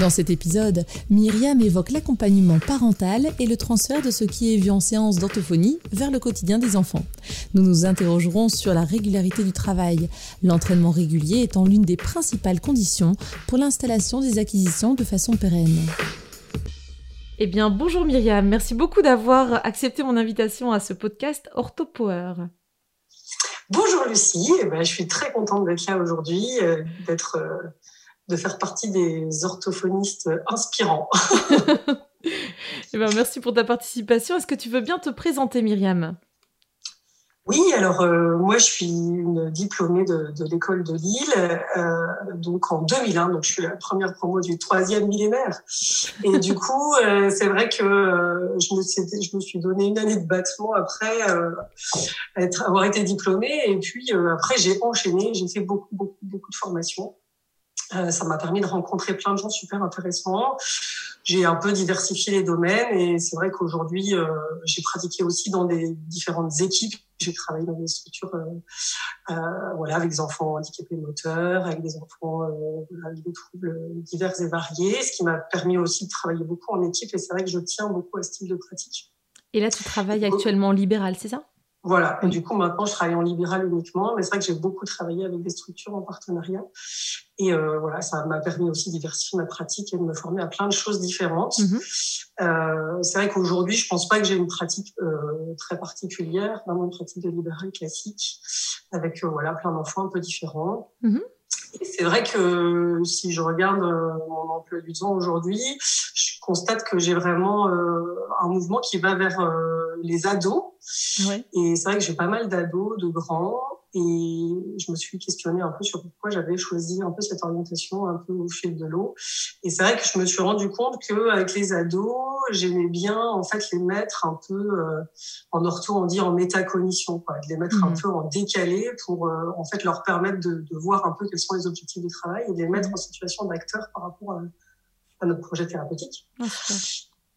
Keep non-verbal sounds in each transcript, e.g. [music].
Dans cet épisode, Myriam évoque l'accompagnement parental et le transfert de ce qui est vu en séance d'orthophonie vers le quotidien des enfants. Nous nous interrogerons sur la régularité du travail, l'entraînement régulier étant l'une des principales conditions pour l'installation des acquisitions de façon pérenne. Eh bien, bonjour Myriam, merci beaucoup d'avoir accepté mon invitation à ce podcast OrthoPower. Bonjour Lucie, eh ben, je suis très contente d'être là aujourd'hui, euh, d'être euh, de faire partie des orthophonistes inspirants. [laughs] Eh ben, merci pour ta participation. Est-ce que tu veux bien te présenter, Myriam? Oui, alors euh, moi je suis une diplômée de, l'école de Lille, euh, donc en 2001, donc je suis la première promo du troisième millénaire. Et du coup, euh, c'est vrai que je, me suis, je me suis donné une année de battement après être, avoir été diplômée, et puis après j'ai enchaîné, j'ai fait beaucoup, beaucoup, beaucoup de formations. Euh, ça m'a permis de rencontrer plein de gens super intéressants. J'ai un peu diversifié les domaines et c'est vrai qu'aujourd'hui, euh, j'ai pratiqué aussi dans des différentes équipes. J'ai travaillé dans des structures, euh, voilà, avec des enfants handicapés moteurs, avec des enfants avec des troubles divers et variés, ce qui m'a permis aussi de travailler beaucoup en équipe. Et c'est vrai que je tiens beaucoup à ce type de pratique. Et là, tu travailles actuellement en libéral, c'est ça? Voilà. Et du coup, maintenant, je travaille en libéral uniquement. Mais c'est vrai que j'ai beaucoup travaillé avec des structures en partenariat. Et euh, voilà, ça m'a permis aussi de diversifier ma pratique et de me former à plein de choses différentes. Mhm. Euh, c'est vrai qu'aujourd'hui, je pense pas que j'ai une pratique euh, très particulière, vraiment une pratique de libéral classique, avec voilà plein d'enfants un peu différents. Mhm. Et c'est vrai que si je regarde mon emploi du temps aujourd'hui, je constate que j'ai vraiment euh, un mouvement qui va vers les ados. Ouais. Et c'est vrai que j'ai pas mal d'ados, de grands, et je me suis questionnée un peu sur pourquoi j'avais choisi un peu cette orientation un peu au fil de l'eau. Et c'est vrai que je me suis rendu compte que avec les ados, j'aimais bien en fait les mettre un peu euh, en ortho, on dit en métacognition, quoi, de les mettre un mmh. peu en décalé pour euh, en fait leur permettre de, de, voir un peu quels sont les objectifs du travail et de les mettre mmh. en situation d'acteur par rapport à, à, notre projet thérapeutique.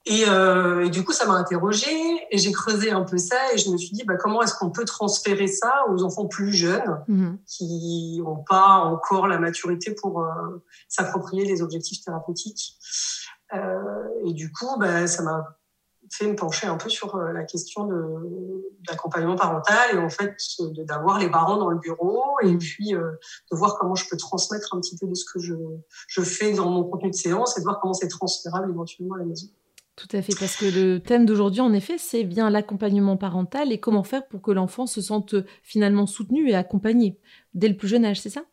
Et, euh, et, du coup, ça m'a interrogée et j'ai creusé un peu ça et je me suis dit, bah, comment est-ce qu'on peut transférer ça aux enfants plus jeunes mhm. qui n'ont pas encore la maturité pour euh, s'approprier les objectifs thérapeutiques? Euh, et du coup, bah, ça m'a fait me pencher un peu sur euh, la question de d'accompagnement parental et en fait d'avoir les parents dans le bureau et mhm. puis euh, de voir comment je peux transmettre un petit peu de ce que je, je fais dans mon contenu de séance et de voir comment c'est transférable éventuellement à la maison. Tout à fait, parce que le thème d'aujourd'hui, en effet, c'est bien l'accompagnement parental et comment faire pour que l'enfant se sente finalement soutenu et accompagné dès le plus jeune âge, c'est ça?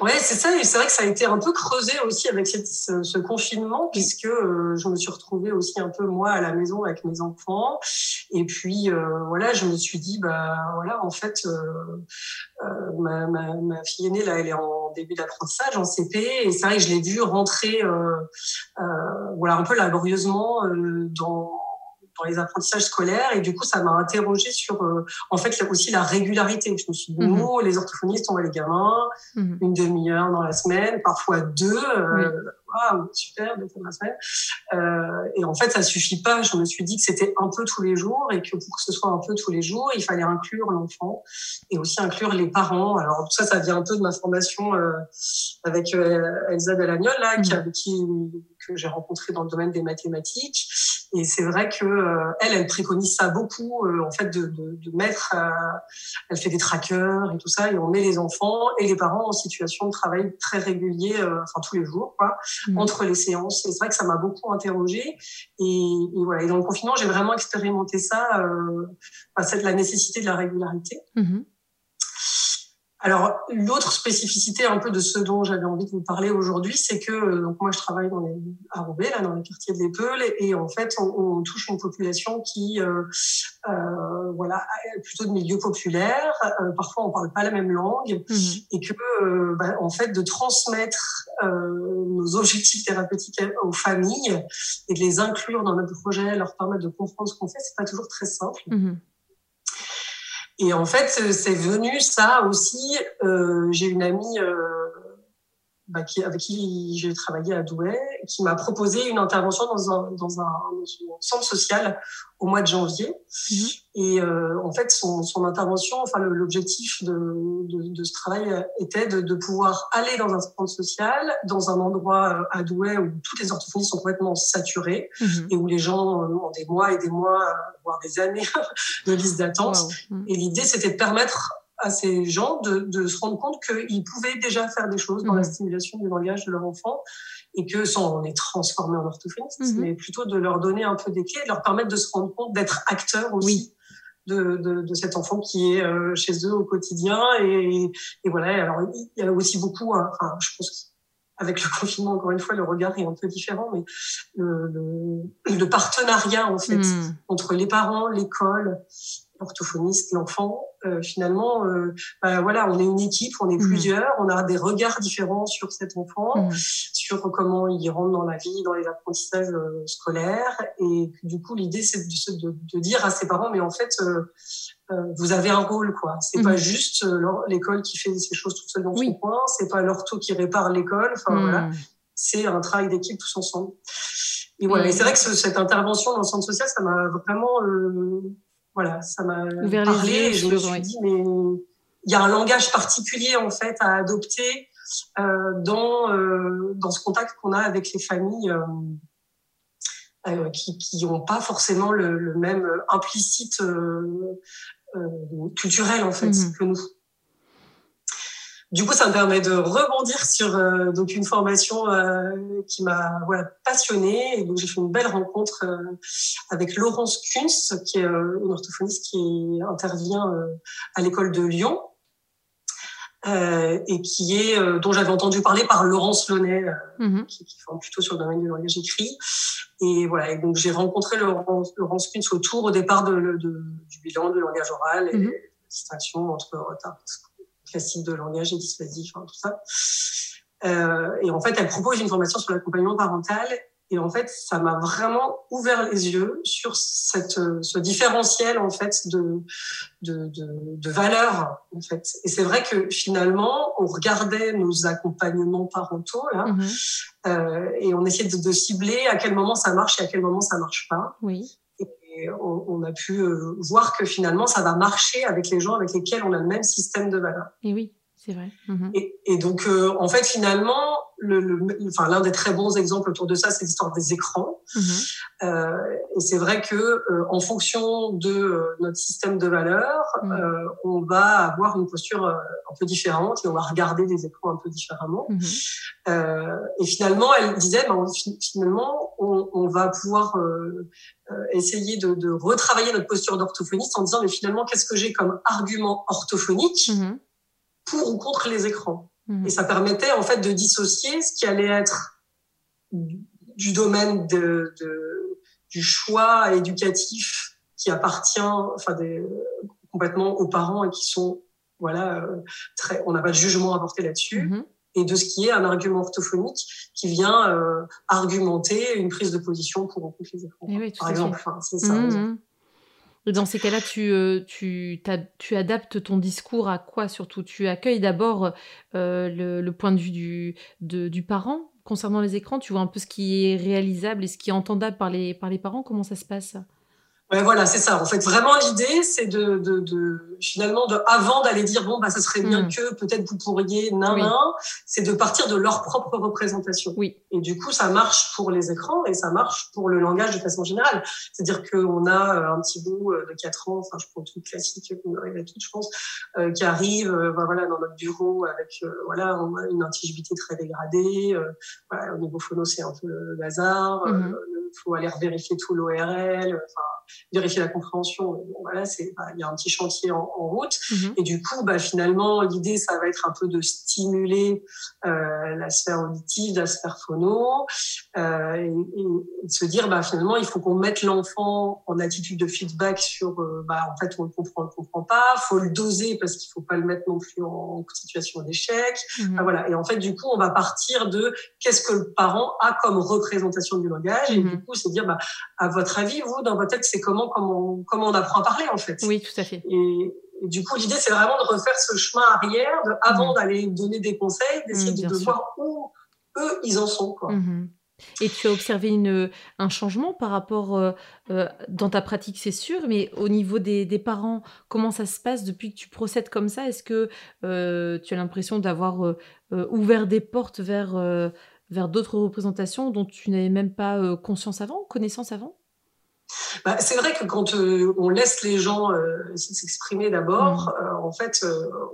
Ouais, c'est ça. Et c'est vrai que ça a été un peu creusé aussi avec ce, confinement, puisque euh, je me suis retrouvée aussi un peu moi à la maison avec mes enfants. Et puis euh, voilà, je me suis dit bah voilà, en fait, euh, ma, ma, ma, fille aînée là, elle est en début d'apprentissage, en CP, et c'est vrai que je l'ai vue rentrer voilà un peu laborieusement dans dans les apprentissages scolaires et du coup ça m'a interrogé sur euh, en fait aussi la régularité. Je me suis dit nous les orthophonistes on voit les gamins mhm. une demi-heure dans la semaine parfois deux euh, waouh super deux fois dans la semaine. Euh, et en fait ça suffit pas. Je me suis dit que c'était un peu tous les jours et que pour que ce soit un peu tous les jours il fallait inclure l'enfant et aussi inclure les parents. Alors tout ça ça vient un peu de ma formation euh, avec Elsa Delagnol là qui, mhm. qui que j'ai rencontré dans le domaine des mathématiques et c'est vrai que euh, elle, elle préconise ça beaucoup, euh, en fait, de, de, de mettre. Euh, elle fait des trackers et tout ça, et on met les enfants et les parents en situation de travail très régulier, enfin tous les jours, quoi, mmh. entre les séances. Et c'est vrai que ça m'a beaucoup interrogée. Et, et, voilà. Et dans le confinement, j'ai vraiment expérimenté ça, euh, bah, cette la nécessité de la régularité. Mmh. Alors, l'autre spécificité un peu de ce dont j'avais envie de vous parler aujourd'hui, c'est que euh, donc moi je travaille dans les, à Roubaix, là, dans les quartiers de l'Épeule, et, en fait on, on, touche une population qui, euh, euh, voilà, plutôt de milieu populaire. Euh, parfois on parle pas la même langue, mmh et que euh, bah, en fait de transmettre nos objectifs thérapeutiques aux familles et de les inclure dans notre projet, leur permettre de comprendre ce qu'on fait, c'est pas toujours très simple. Mmh et en fait, c'est venu ça aussi. Euh, j'ai une amie euh, bah, qui, avec qui j'ai travaillé à Douai, qui m'a proposé une intervention dans un, dans un, centre social au mois de janvier. Mhm. Et euh, en fait, son, son intervention, enfin l'objectif de, de, de, ce travail était de, de, pouvoir aller dans un centre social, dans un endroit euh, à Douai où toutes les orthophonistes sont complètement saturées mhm. et où les gens euh, ont des mois et des mois, voire des années [laughs] de liste d'attente. Mhm. Et l'idée, c'était de permettre à ces gens de, de se rendre compte qu'ils pouvaient déjà faire des choses dans la mmh. stimulation du langage de leur enfant et que sans les transformer en orthophonistes, mmh. mais plutôt de leur donner un peu des clés, de leur permettre de se rendre compte d'être acteurs aussi. De, de, de, cet enfant qui est euh, chez eux au quotidien et, et voilà alors il y a aussi beaucoup hein, enfin je pense avec le confinement, encore une fois, le regard est un peu différent, mais le, le, le partenariat en fait mmh. entre les parents, l'école, l'orthophoniste, l'enfant, euh, finalement, euh, bah, voilà, on est une équipe, on est mmh. plusieurs, on a des regards différents sur cet enfant, mmh. sur comment il rentre dans la vie, dans les apprentissages euh, scolaires, et du coup, l'idée c'est de, de, de, dire à ses parents, mais en fait, euh, vous avez un rôle, quoi. C'est pas juste l'école qui fait ces choses toute seule dans son coin, c'est pas l'ortho qui répare l'école, enfin voilà, c'est un travail d'équipe tous ensemble. Et voilà, et c'est vrai que cette intervention dans le centre social, ça m'a vraiment voilà, ça m'a parlé. et je me suis dit, mais il y a un langage particulier en fait à adopter euh, dans euh, dans ce contact qu'on a avec les familles euh, euh qui qui n'ont pas forcément le, le même implicite euh, euh, culturel en fait mmh que nous. Du coup, ça me permet de rebondir sur euh, donc une formation euh, qui m'a voilà passionnée et donc j'ai fait une belle rencontre euh, avec Laurence Kunz, qui est une orthophoniste qui intervient à l'école de Lyon et qui est dont j'avais entendu parler par Laurence Launay, mm-hmm. qui, qui, forme plutôt sur le domaine du langage écrit. Et voilà, et donc j'ai rencontré Laurence, Laurence Kunz autour au départ de, de, du bilan de langage oral et mm-hmm. distinction entre retard classique de langage et dysphasique, tout ça. Euh, et en fait, elle propose une formation sur l'accompagnement parental. Et en fait, ça m'a vraiment ouvert les yeux sur cette, ce différentiel en fait de de, de, de valeurs en fait. Et c'est vrai que finalement, on regardait nos accompagnements parentaux là, mm-hmm. euh, et on essayait de, de, cibler à quel moment ça marche et à quel moment ça marche pas. Oui on, a pu euh, voir que finalement, ça va marcher avec les gens avec lesquels on a le même système de valeurs. Et oui, c'est vrai. Mhm. Et, donc, euh, en fait, finalement, le, enfin, l'un des très bons exemples autour de ça, c'est l'histoire des écrans. Mhm. Euh, et c'est vrai que euh, en fonction de euh, notre système de valeurs, euh, on va avoir une posture un peu différente et on va regarder les écrans un peu différemment. Mhm. et finalement, elle disait, ben, finalement, on, on, va pouvoir essayer de, de, retravailler notre posture d'orthophoniste en disant, mais finalement, qu'est-ce que j'ai comme argument orthophonique pour ou contre les écrans Mhm. Et ça permettait en fait de dissocier ce qui allait être du domaine de, de du choix éducatif qui appartient enfin des, complètement aux parents et qui sont voilà euh, très on n'a pas de jugement à porter là-dessus mhm. et de ce qui est un argument orthophonique qui vient euh, argumenter une prise de position pour ou contre les écrans eh par exemple enfin, c'est ça mhm. Dans ces cas-là, tu, euh, tu, adaptes ton discours à quoi surtout? Tu accueilles d'abord euh, le, point de vue du, du parent concernant les écrans? Tu vois un peu ce qui est réalisable et ce qui est entendable par les, par les parents? Comment ça se passe? Ouais, voilà, c'est ça. En fait, vraiment, l'idée, c'est de, de, de, finalement, de, avant d'aller dire, bon, bah, ça serait bien hmm. que peut-être vous pourriez, nan, nan, c'est de partir de leur propre représentation. Oui. Et du coup, ça marche pour les écrans et ça marche pour le langage de façon générale. C'est-à-dire qu'on a euh, un petit bout euh, de 4 ans, enfin, je prends tout classique qu'on arrive à tout, je pense, euh, qui arrive, euh, bah, voilà, dans notre bureau avec, voilà, on a une intelligibilité très dégradée. voilà, au niveau phono, c'est un peu le bazar. Il hmm. faut aller vérifier tout l'ORL. Enfin, vérifier la compréhension. Bon, voilà, c'est, bah, il y a un petit chantier en, en route. Mhm. Et du coup, bah, finalement, l'idée, ça va être un peu de stimuler euh, la sphère auditive, la sphère phono, euh, et, et, de se dire, bah, finalement, il faut qu'on mette l'enfant en attitude de feedback sur, euh, bah, en fait, on le comprend, on le comprend pas. Faut le doser parce qu'il faut pas le mettre non plus en situation d'échec. Mhm. voilà. Et en fait, du coup, on va partir de qu'est-ce que le parent a comme représentation du langage. Et mhm. du coup, c'est dire, bah, à votre avis, vous, dans votre tête, c'est comment, comment, comment on apprend à parler, en fait. Oui, tout à fait. Et, du coup, l'idée, c'est vraiment de refaire ce chemin arrière, de, avant mhm. d'aller donner des conseils, d'essayer de, voir où eux, ils en sont, quoi. Et tu as observé une, un changement par rapport euh, euh, dans ta pratique, c'est sûr, mais au niveau des, des, parents, comment ça se passe depuis que tu procèdes comme ça? Est-ce que euh, tu as l'impression d'avoir ouvert des portes vers, vers d'autres représentations dont tu n'avais même pas conscience avant, connaissance avant? Bah, c'est vrai que quand euh, on laisse les gens euh, s'exprimer d'abord, mm. euh, en fait,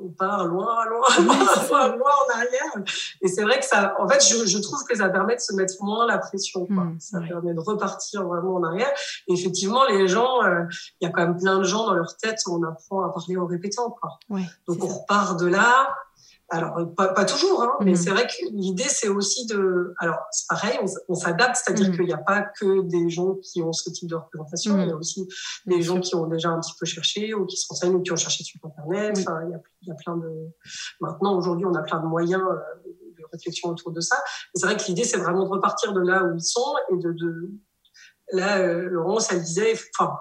on part loin, loin, [laughs] loin, loin, en arrière. Et c'est vrai que ça, en fait, je, je, trouve que ça permet de se mettre moins la pression. Quoi. Mm, ça permet de repartir vraiment en arrière. Et effectivement, les gens, il y a quand même plein de gens dans leur tête où on apprend à parler en répétant. Quoi. Ouais, Donc on repart de là. Alors, pas, pas toujours, hein, mais mhm. c'est vrai que l'idée, c'est aussi de... Alors, c'est pareil, on, s'adapte, c'est-à-dire mhm. qu'il n'y a pas que des gens qui ont ce type de représentation, il y a mhm. aussi des gens qui ont déjà un petit peu cherché ou qui se renseignent ou qui ont cherché sur Internet. Enfin, il, y a, il y a plein de... Maintenant, aujourd'hui, on a plein de moyens euh, de réflexion autour de ça. c'est vrai que l'idée, c'est vraiment de repartir de là où ils sont et de... de... Là, euh, Laurence, elle disait... Enfin,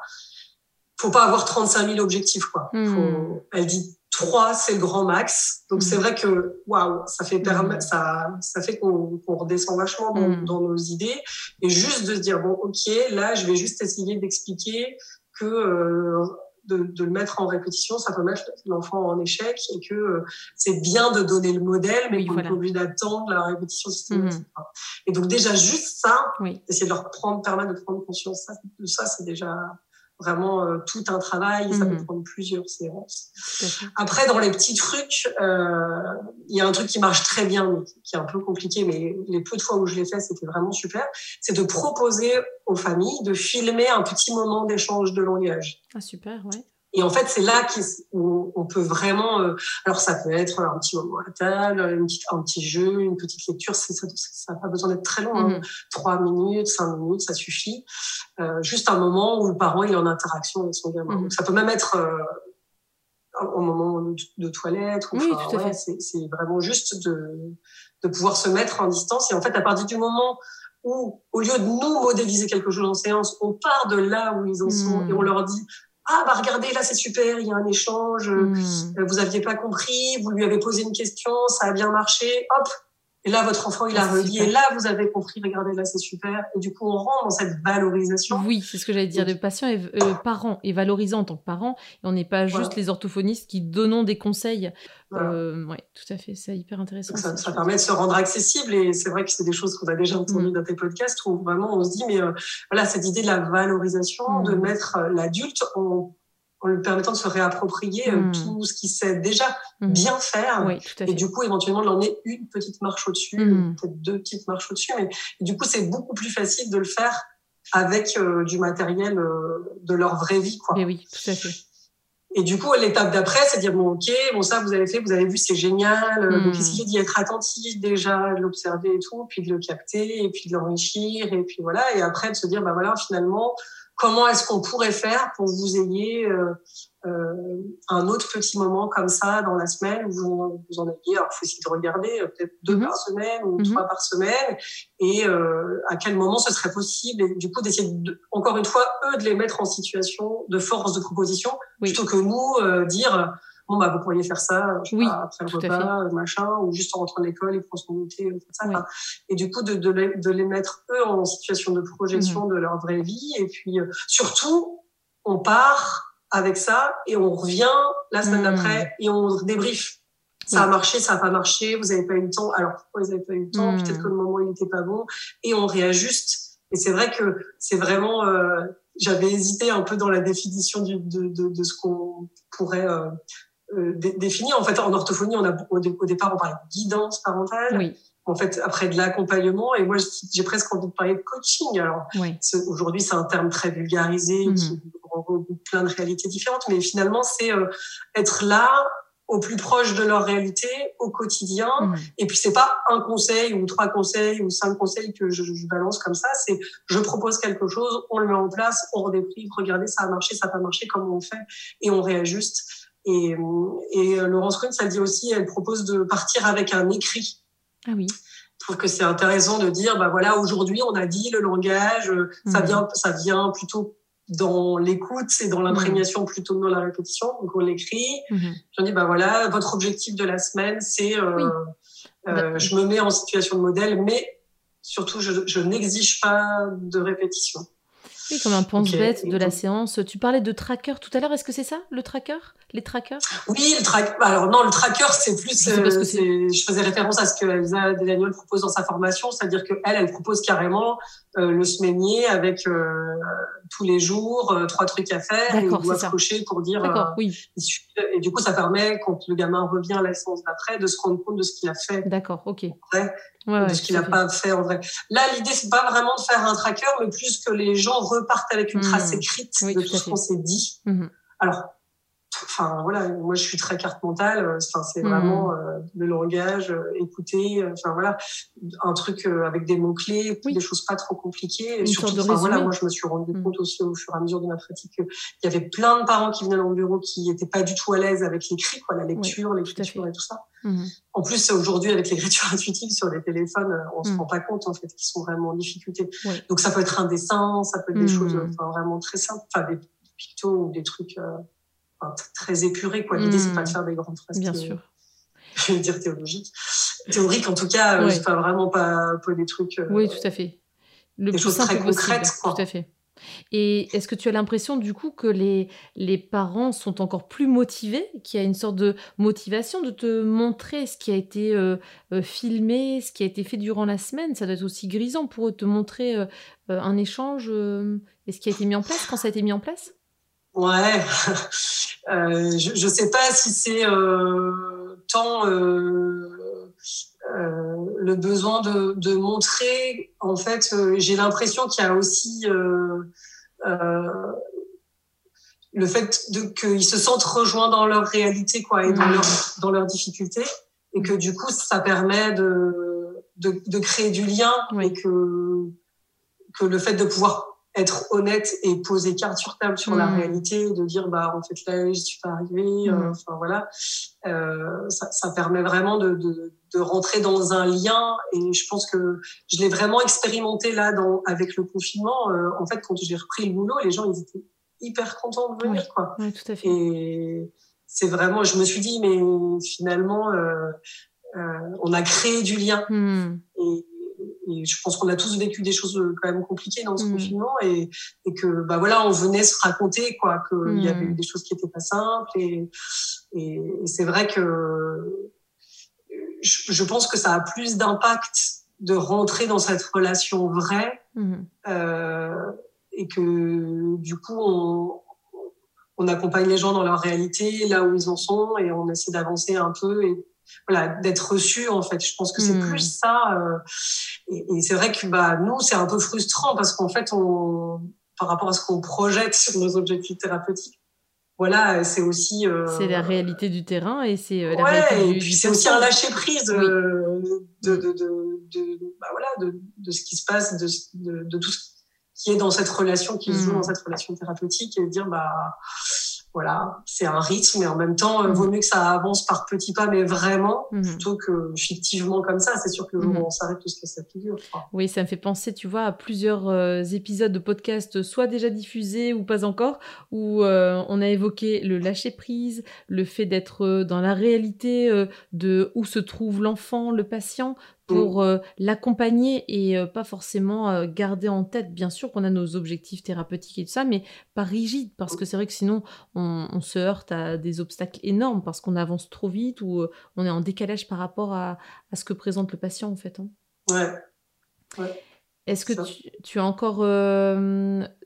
faut pas avoir 35 000 objectifs, quoi. Faut... Elle dit 3, c'est le grand max. Donc, c'est mm. vrai que, waouh, ça fait, mm. ça, ça fait qu'on redescend vachement mm. dans, nos idées. Et juste de se dire, bon, OK, là, je vais juste essayer d'expliquer que euh, de, de, le mettre en répétition, ça peut mettre l'enfant en échec et que euh, c'est bien de donner le modèle, mais qu'on n'est pas obligé d'attendre la répétition systématique. Et donc, déjà, juste ça, essayer de leur prendre, permettre de prendre conscience de ça, c'est déjà vraiment euh, tout un travail et ça peut mhm. prendre plusieurs séances. Après, dans les petits trucs, euh, il y a un truc qui marche très bien, mais qui est un peu compliqué, mais les peu de fois où je l'ai fait, c'était vraiment super. C'est de proposer aux familles de filmer un petit moment d'échange de langage. Ah super, ouais. Et en fait, c'est là qu'on on peut vraiment. Euh, alors, ça peut être un petit moment à table, une petite, un petit jeu, une petite lecture. Ça n'a pas besoin d'être très long. Hein. Mhm. Trois minutes, cinq minutes, ça suffit. Euh, juste un moment où le parent est en interaction avec son gamin. Mhm. ça peut même être euh, un moment de, toilette. Ou, oui, tout ouais, C'est vraiment juste de, de pouvoir se mettre en distance. Et en fait, à partir du moment où, au lieu de nous modéliser quelque chose en séance, on part de là où ils en sont mhm. et on leur dit ah bah regardez là c'est super, il y a un échange, euh, vous aviez pas compris, vous lui avez posé une question, ça a bien marché, hop, et là, votre enfant, il a relié. Et là, vous avez compris, regardez, là, c'est super. Et du coup, on rentre dans cette valorisation. Oui, c'est ce que j'allais dire. Le patient est euh, parent et valorisant en tant que parent. Et on n'est pas juste les orthophonistes qui donnent des conseils. Euh, oui, tout à fait. C'est hyper intéressant. Ça, ça permet de se rendre accessible. Et c'est vrai que c'est des choses qu'on a déjà entendues mm. dans tes podcasts où vraiment on se dit, mais euh, voilà, cette idée de la valorisation, de mm. mettre euh, l'adulte en en lui permettant de se réapproprier euh, hmm. tout ce qu'il sait déjà hmm. bien faire. et du coup, éventuellement, de l'emmener une petite marche au-dessus, hmm. peut-être deux petites marches au-dessus. Mais du coup, c'est beaucoup plus facile de le faire avec euh, du matériel euh, de leur vraie vie. Quoi. Et oui, tout à fait. Et du coup, l'étape d'après, c'est dire bon, ok, bon ça vous avez fait, vous avez vu, c'est génial. Donc essayer d'y être attentif déjà, de l'observer et tout, puis de le capter, et puis de l'enrichir, et puis voilà. Et après de se dire bah voilà, finalement, comment est-ce qu'on pourrait faire pour que vous ayez euh, euh, un autre petit moment comme ça dans la semaine où vous, vous en ayez. Alors, il faut essayer de regarder euh, peut-être deux mhm. par semaine ou mhm. trois par semaine et à quel moment ce serait possible. Et du coup, d'essayer encore une fois, eux, de les mettre en situation de force de proposition plutôt que nous dire bon bah vous pourriez faire ça oui, pas, après le repas machin ou juste en rentrant de l'école et prendre son ça et du coup de, de, les, de, les, mettre eux en situation de projection mhm. de leur vraie vie et puis euh, surtout on part avec ça et on revient la semaine mhm. d'après et on débrief ça a marché, ça a pas marché, vous avez pas eu le temps. Alors pourquoi vous avez pas eu le temps? Peut-être mhm. que le moment il n'était pas bon et on réajuste. Et c'est vrai que c'est vraiment, euh, j'avais hésité un peu dans la définition du, de, de, de, ce qu'on pourrait euh, euh, défini. En fait, en orthophonie, on a au, départ, on parlait de guidance parentale. en fait, après de l'accompagnement. Et moi, j'ai presque envie de parler de coaching. Alors, aujourd'hui, c'est un terme très vulgarisé mmh. qui regroupe plein de réalités différentes, mais finalement, c'est euh, être là au plus proche de leur réalité au quotidien. Mmh. Et puis c'est pas un conseil ou trois conseils ou cinq conseils que je, je balance comme ça. C'est je propose quelque chose, on le met en place, on redéprive, regardez ça a marché, ça n'a pas marché, comment on fait et on réajuste. Et, et Laurence Kuhn, ça dit aussi, elle propose de partir avec un écrit. Ah oui. Je trouve que c'est intéressant de dire, bah voilà, aujourd'hui on a dit le langage, ça mmh. vient, ça vient plutôt dans l'écoute et dans l'imprégnation mmh. plutôt que dans la répétition. Donc on l'écrit. Mmh. Je dis bah voilà, votre objectif de la semaine, c'est euh, euh, je me mets en situation de modèle, mais surtout je, je n'exige pas de répétition. Oui, comme un pense-bête de la séance. Tu parlais de tracker tout à l'heure. Est-ce que c'est ça, le tracker? Les trackers? Oui, le tracker. Bah, alors non, le tracker, c'est plus. Euh, je faisais référence à ce que Elsa Daniel propose dans sa formation, c'est-à-dire qu'elle, elle propose carrément euh, le semainier avec euh, tous les jours trois trucs à faire et il doit cocher pour dire. oui. Et du coup, ça permet quand le gamin revient à la séance d'après de se rendre compte de ce qu'il a fait. D'accord, ok de ce qu'il n'a pas fait en vrai. Là, l'idée, c'est pas vraiment de faire un tracker, mais plus que les gens repartent avec une trace mmh. écrite de tout, ce qu'on s'est dit. Mmh. Alors, enfin voilà, moi je suis très carte mentale. Euh, enfin c'est vraiment mmh. euh, le langage, euh, écouter. Enfin voilà, un truc avec des mots clés, des choses pas trop compliquées. Et surtout, voilà, moi je me suis rendu mmh. compte aussi au fur et à mesure de ma pratique qu'il y avait plein de parents qui venaient dans le bureau qui étaient pas du tout à l'aise avec l'écrit, quoi, la lecture, l'écriture et tout ça. Mmh. En plus, aujourd'hui, avec l'écriture [laughs] intuitive sur les téléphones, on se rend pas compte en fait qu'ils sont vraiment en difficulté. Donc ça peut être un dessin, ça peut être des choses vraiment très simples, enfin des pictos ou des trucs très épuré. Quoi. L'idée, c'est pas de hmm. faire des grandes phrases. Bien sûr. [laughs] Je vais dire théologiques. Théorique, en tout cas, euh, ouais. pas vraiment pas, pas des trucs. Euh, oui, tout à fait. Le des choses très concrètes. Tout à fait. Et est-ce que tu as l'impression du coup que les, les parents sont encore plus motivés, qu'il y a une sorte de motivation de te montrer ce qui a été euh, filmé, ce qui a été fait durant la semaine? Ça doit être aussi grisant pour eux de te montrer un échange et ce qui a été mis en place quand ça a été mis en place? Ouais, [laughs] euh, je ne sais pas si c'est euh, tant euh, euh, le besoin de, de, montrer. En fait, euh, j'ai l'impression qu'il y a aussi euh, le fait qu'ils se sentent rejoints dans leur réalité, quoi, et dans leur dans leurs difficultés, et que du coup, ça permet de de, de créer du lien, et que que le fait de pouvoir être honnête et poser carte sur table sur la hmm. réalité, de dire bah en fait là je suis pas arrivée, hmm. enfin voilà, euh, ça, ça, permet vraiment de, de, de, rentrer dans un lien et je pense que je l'ai vraiment expérimenté là dans avec le confinement. Euh, en fait quand j'ai repris le boulot, les gens ils étaient hyper contents de venir quoi. Oui, tout à fait. Et c'est vraiment, je me suis dit mais finalement euh, euh on a créé du lien. Hmm. Et, et je pense qu'on a tous vécu des choses euh, quand même compliquées dans ce mmh. confinement et, et, que bah voilà on venait se raconter quoi qu'il y avait eu mmh. des choses qui étaient pas simples et, et, c'est vrai que je, je, pense que ça a plus d'impact de rentrer dans cette relation vraie mmh. euh, et que du coup on, on accompagne les gens dans leur réalité là où ils en sont et on essaie d'avancer un peu et voilà d'être reçu en fait je pense que c'est hmm. plus ça euh, et, et c'est vrai que bah nous c'est un peu frustrant parce qu'en fait on par rapport à ce qu'on projette sur nos objectifs thérapeutiques voilà c'est aussi euh, c'est la réalité du terrain et c'est euh, la réalité et puis c'est aussi un lâcher prise euh, de, de, de, de, bah voilà de, de ce qui se passe de, de, de tout ce qui est dans cette relation qui se joue hmm. dans cette relation thérapeutique et dire bah voilà, c'est un rythme, mais en même temps, il euh, vaut mieux que ça avance par petits pas, mais vraiment, mhm. plutôt que fictivement comme ça. C'est sûr que mhm. on s'arrête, tout ce que ça figure. Oui, ça me fait penser, tu vois, à plusieurs euh, épisodes de podcast, soit déjà diffusés ou pas encore, où euh, on a évoqué le lâcher prise, le fait d'être dans la réalité de où se trouve l'enfant, le patient, pour mm. euh, l'accompagner et euh, pas forcément euh, garder en tête, bien sûr qu'on a nos objectifs thérapeutiques et tout ça, mais pas rigide, parce que c'est vrai que sinon on, se heurte à des obstacles énormes, parce qu'on avance trop vite ou on est en décalage par rapport à, à, ce que présente le patient en fait. Hein. Ouais. ouais. Est-ce que tu, as encore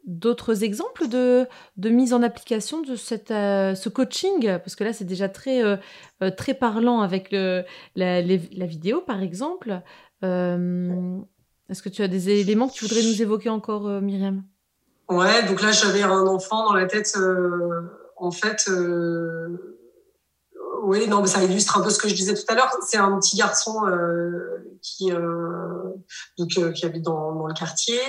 d'autres exemples de, de, mise en application de cette, ce coaching? Parce que là, c'est déjà très, très parlant avec le, la, la, vidéo, par exemple. Est-ce que tu as des éléments que tu voudrais nous évoquer encore, Myriam? Ouais, donc là, j'avais un enfant dans la tête, en fait oui, non, mais ça illustre un peu ce que je disais tout à l'heure. C'est un petit garçon euh, qui euh, donc euh, qui habite dans, dans, le quartier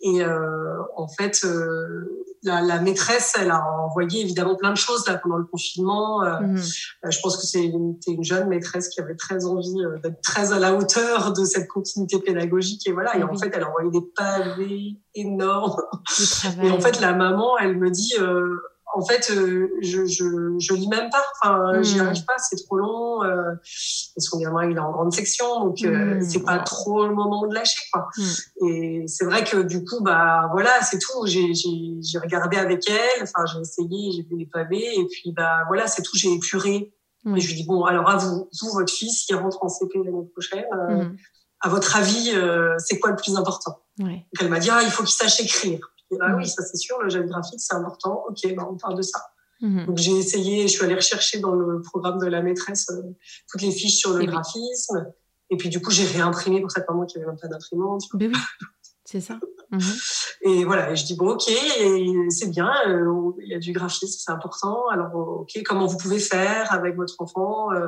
et euh, en fait euh, la, la, maîtresse, elle a envoyé évidemment plein de choses là pendant le confinement. Mhm. Je pense que c'est une, une, jeune maîtresse qui avait très envie d'être très à la hauteur de cette continuité pédagogique et voilà. Et en fait, elle a envoyé des pavés énormes. Et en fait, la maman, elle me dit en fait, euh, je, je, je lis même pas. Enfin, j'y hmm. arrive pas, c'est trop long. Euh, et son gamin, il est en grande section, donc euh, hmm. c'est pas trop le moment de lâcher, quoi. Hmm. Et c'est vrai que du coup, bah voilà, c'est tout. J'ai, j'ai, j'ai regardé avec elle. Enfin, j'ai essayé, j'ai vu les pavés, et puis bah voilà, c'est tout. J'ai épuré. Et je lui dis bon, alors à vous, vous, votre fils, il rentre en CP l'année prochaine. Euh, à votre avis, c'est quoi le plus important? Ouais. elle m'a dit ah, il faut qu'il sache écrire. Ah oui, ça c'est sûr, le gel graphique, c'est important. Ok, ben, on parle de ça. Mhm. Donc j'ai essayé, je suis allée rechercher dans le programme de la maîtresse euh, toutes les fiches sur le graphisme. Et puis du coup, j'ai réimprimé pour cette maman qui avait même pas d'imprimante. Ben oui, c'est ça. Mhm. [laughs] Et voilà, et je dis bon, ok, c'est bien, euh, il y a du graphisme, c'est important. Alors ok, comment vous pouvez faire avec votre enfant euh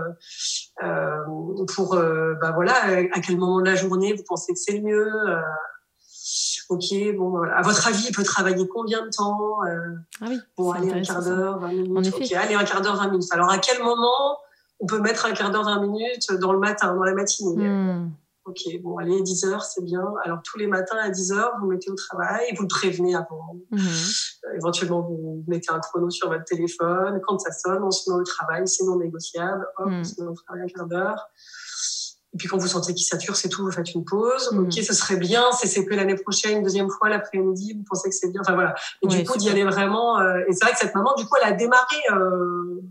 pour, bah voilà, à quel moment de la journée vous pensez que c'est le mieux ok, bon, à votre avis, il peut travailler combien de temps euh, Ah oui. Bon, allez, un quart d'heure, 20 minutes. Ok, allez, un quart d'heure, 20 minutes. Alors, à quel moment on peut mettre un quart d'heure, 20 minutes dans le matin, dans la matinée hmm. Ok, bon, allez, 10 heures, c'est bien. Alors, tous les matins à 10 heures, vous mettez au travail, vous le prévenez avant. Hmm. Euh, éventuellement, vous mettez un chrono sur votre téléphone. Quand ça sonne, on se met au travail, c'est non négociable. Hop, on hmm. se met au travail un quart d'heure. Et puis quand vous sentez qu'il sature, c'est tout, vous faites une pause. Mm. Ok, ce serait bien, c'est CP l'année prochaine, une deuxième fois l'après-midi, vous pensez que c'est bien. Enfin voilà. Et du coup, d'y aller vraiment. Euh, et c'est vrai que cette maman, du coup, elle a démarré euh,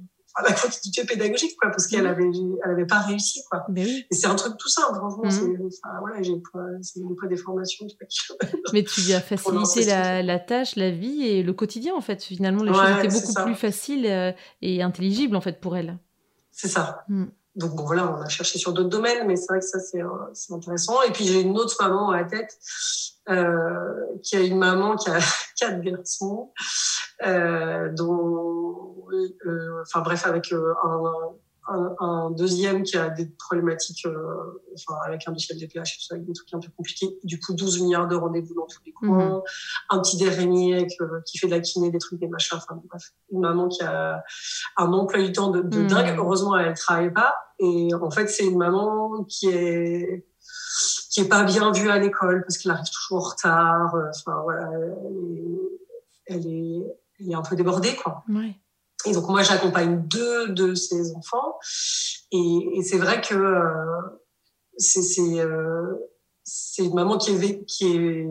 la continuité pédagogique, quoi, parce qu'elle mm. avait, elle avait pas réussi, quoi. Et c'est un truc tout simple, franchement. Mm. C'est, enfin, voilà, j'ai pas, c'est pas des formations. [laughs] Mais tu lui as facilité la, la, tâche, la vie et le quotidien, en fait. Finalement, les choses étaient beaucoup plus faciles euh, et intelligibles, en fait, pour elle. C'est ça donc bon, voilà, on a cherché sur d'autres domaines, mais c'est vrai que ça c'est euh, intéressant. Et puis j'ai une autre maman à la tête euh, qui a une maman qui a [laughs] quatre garçons, euh, dont, euh, enfin bref, avec euh, un, un, un, deuxième qui a des problématiques, euh, enfin, avec un dossier de DPH et tout ça, avec des trucs un peu compliqués. Du coup, 12 milliards de rendez-vous dans tous les coins. Mhm. Un petit dernier euh, qui fait de la kiné, des trucs, des machins. Enfin, bref. Une maman qui a un emploi du temps de, de mhm. dingue. Heureusement, elle travaille pas. Et en fait, c'est une maman qui est, qui est pas bien vue à l'école parce qu'elle arrive toujours en retard. Enfin, voilà. Elle est, elle est, un peu débordée, quoi. Ouais. Et donc moi j'accompagne deux de ces enfants et, et c'est vrai que euh, c'est euh, c'est une maman qui est qui est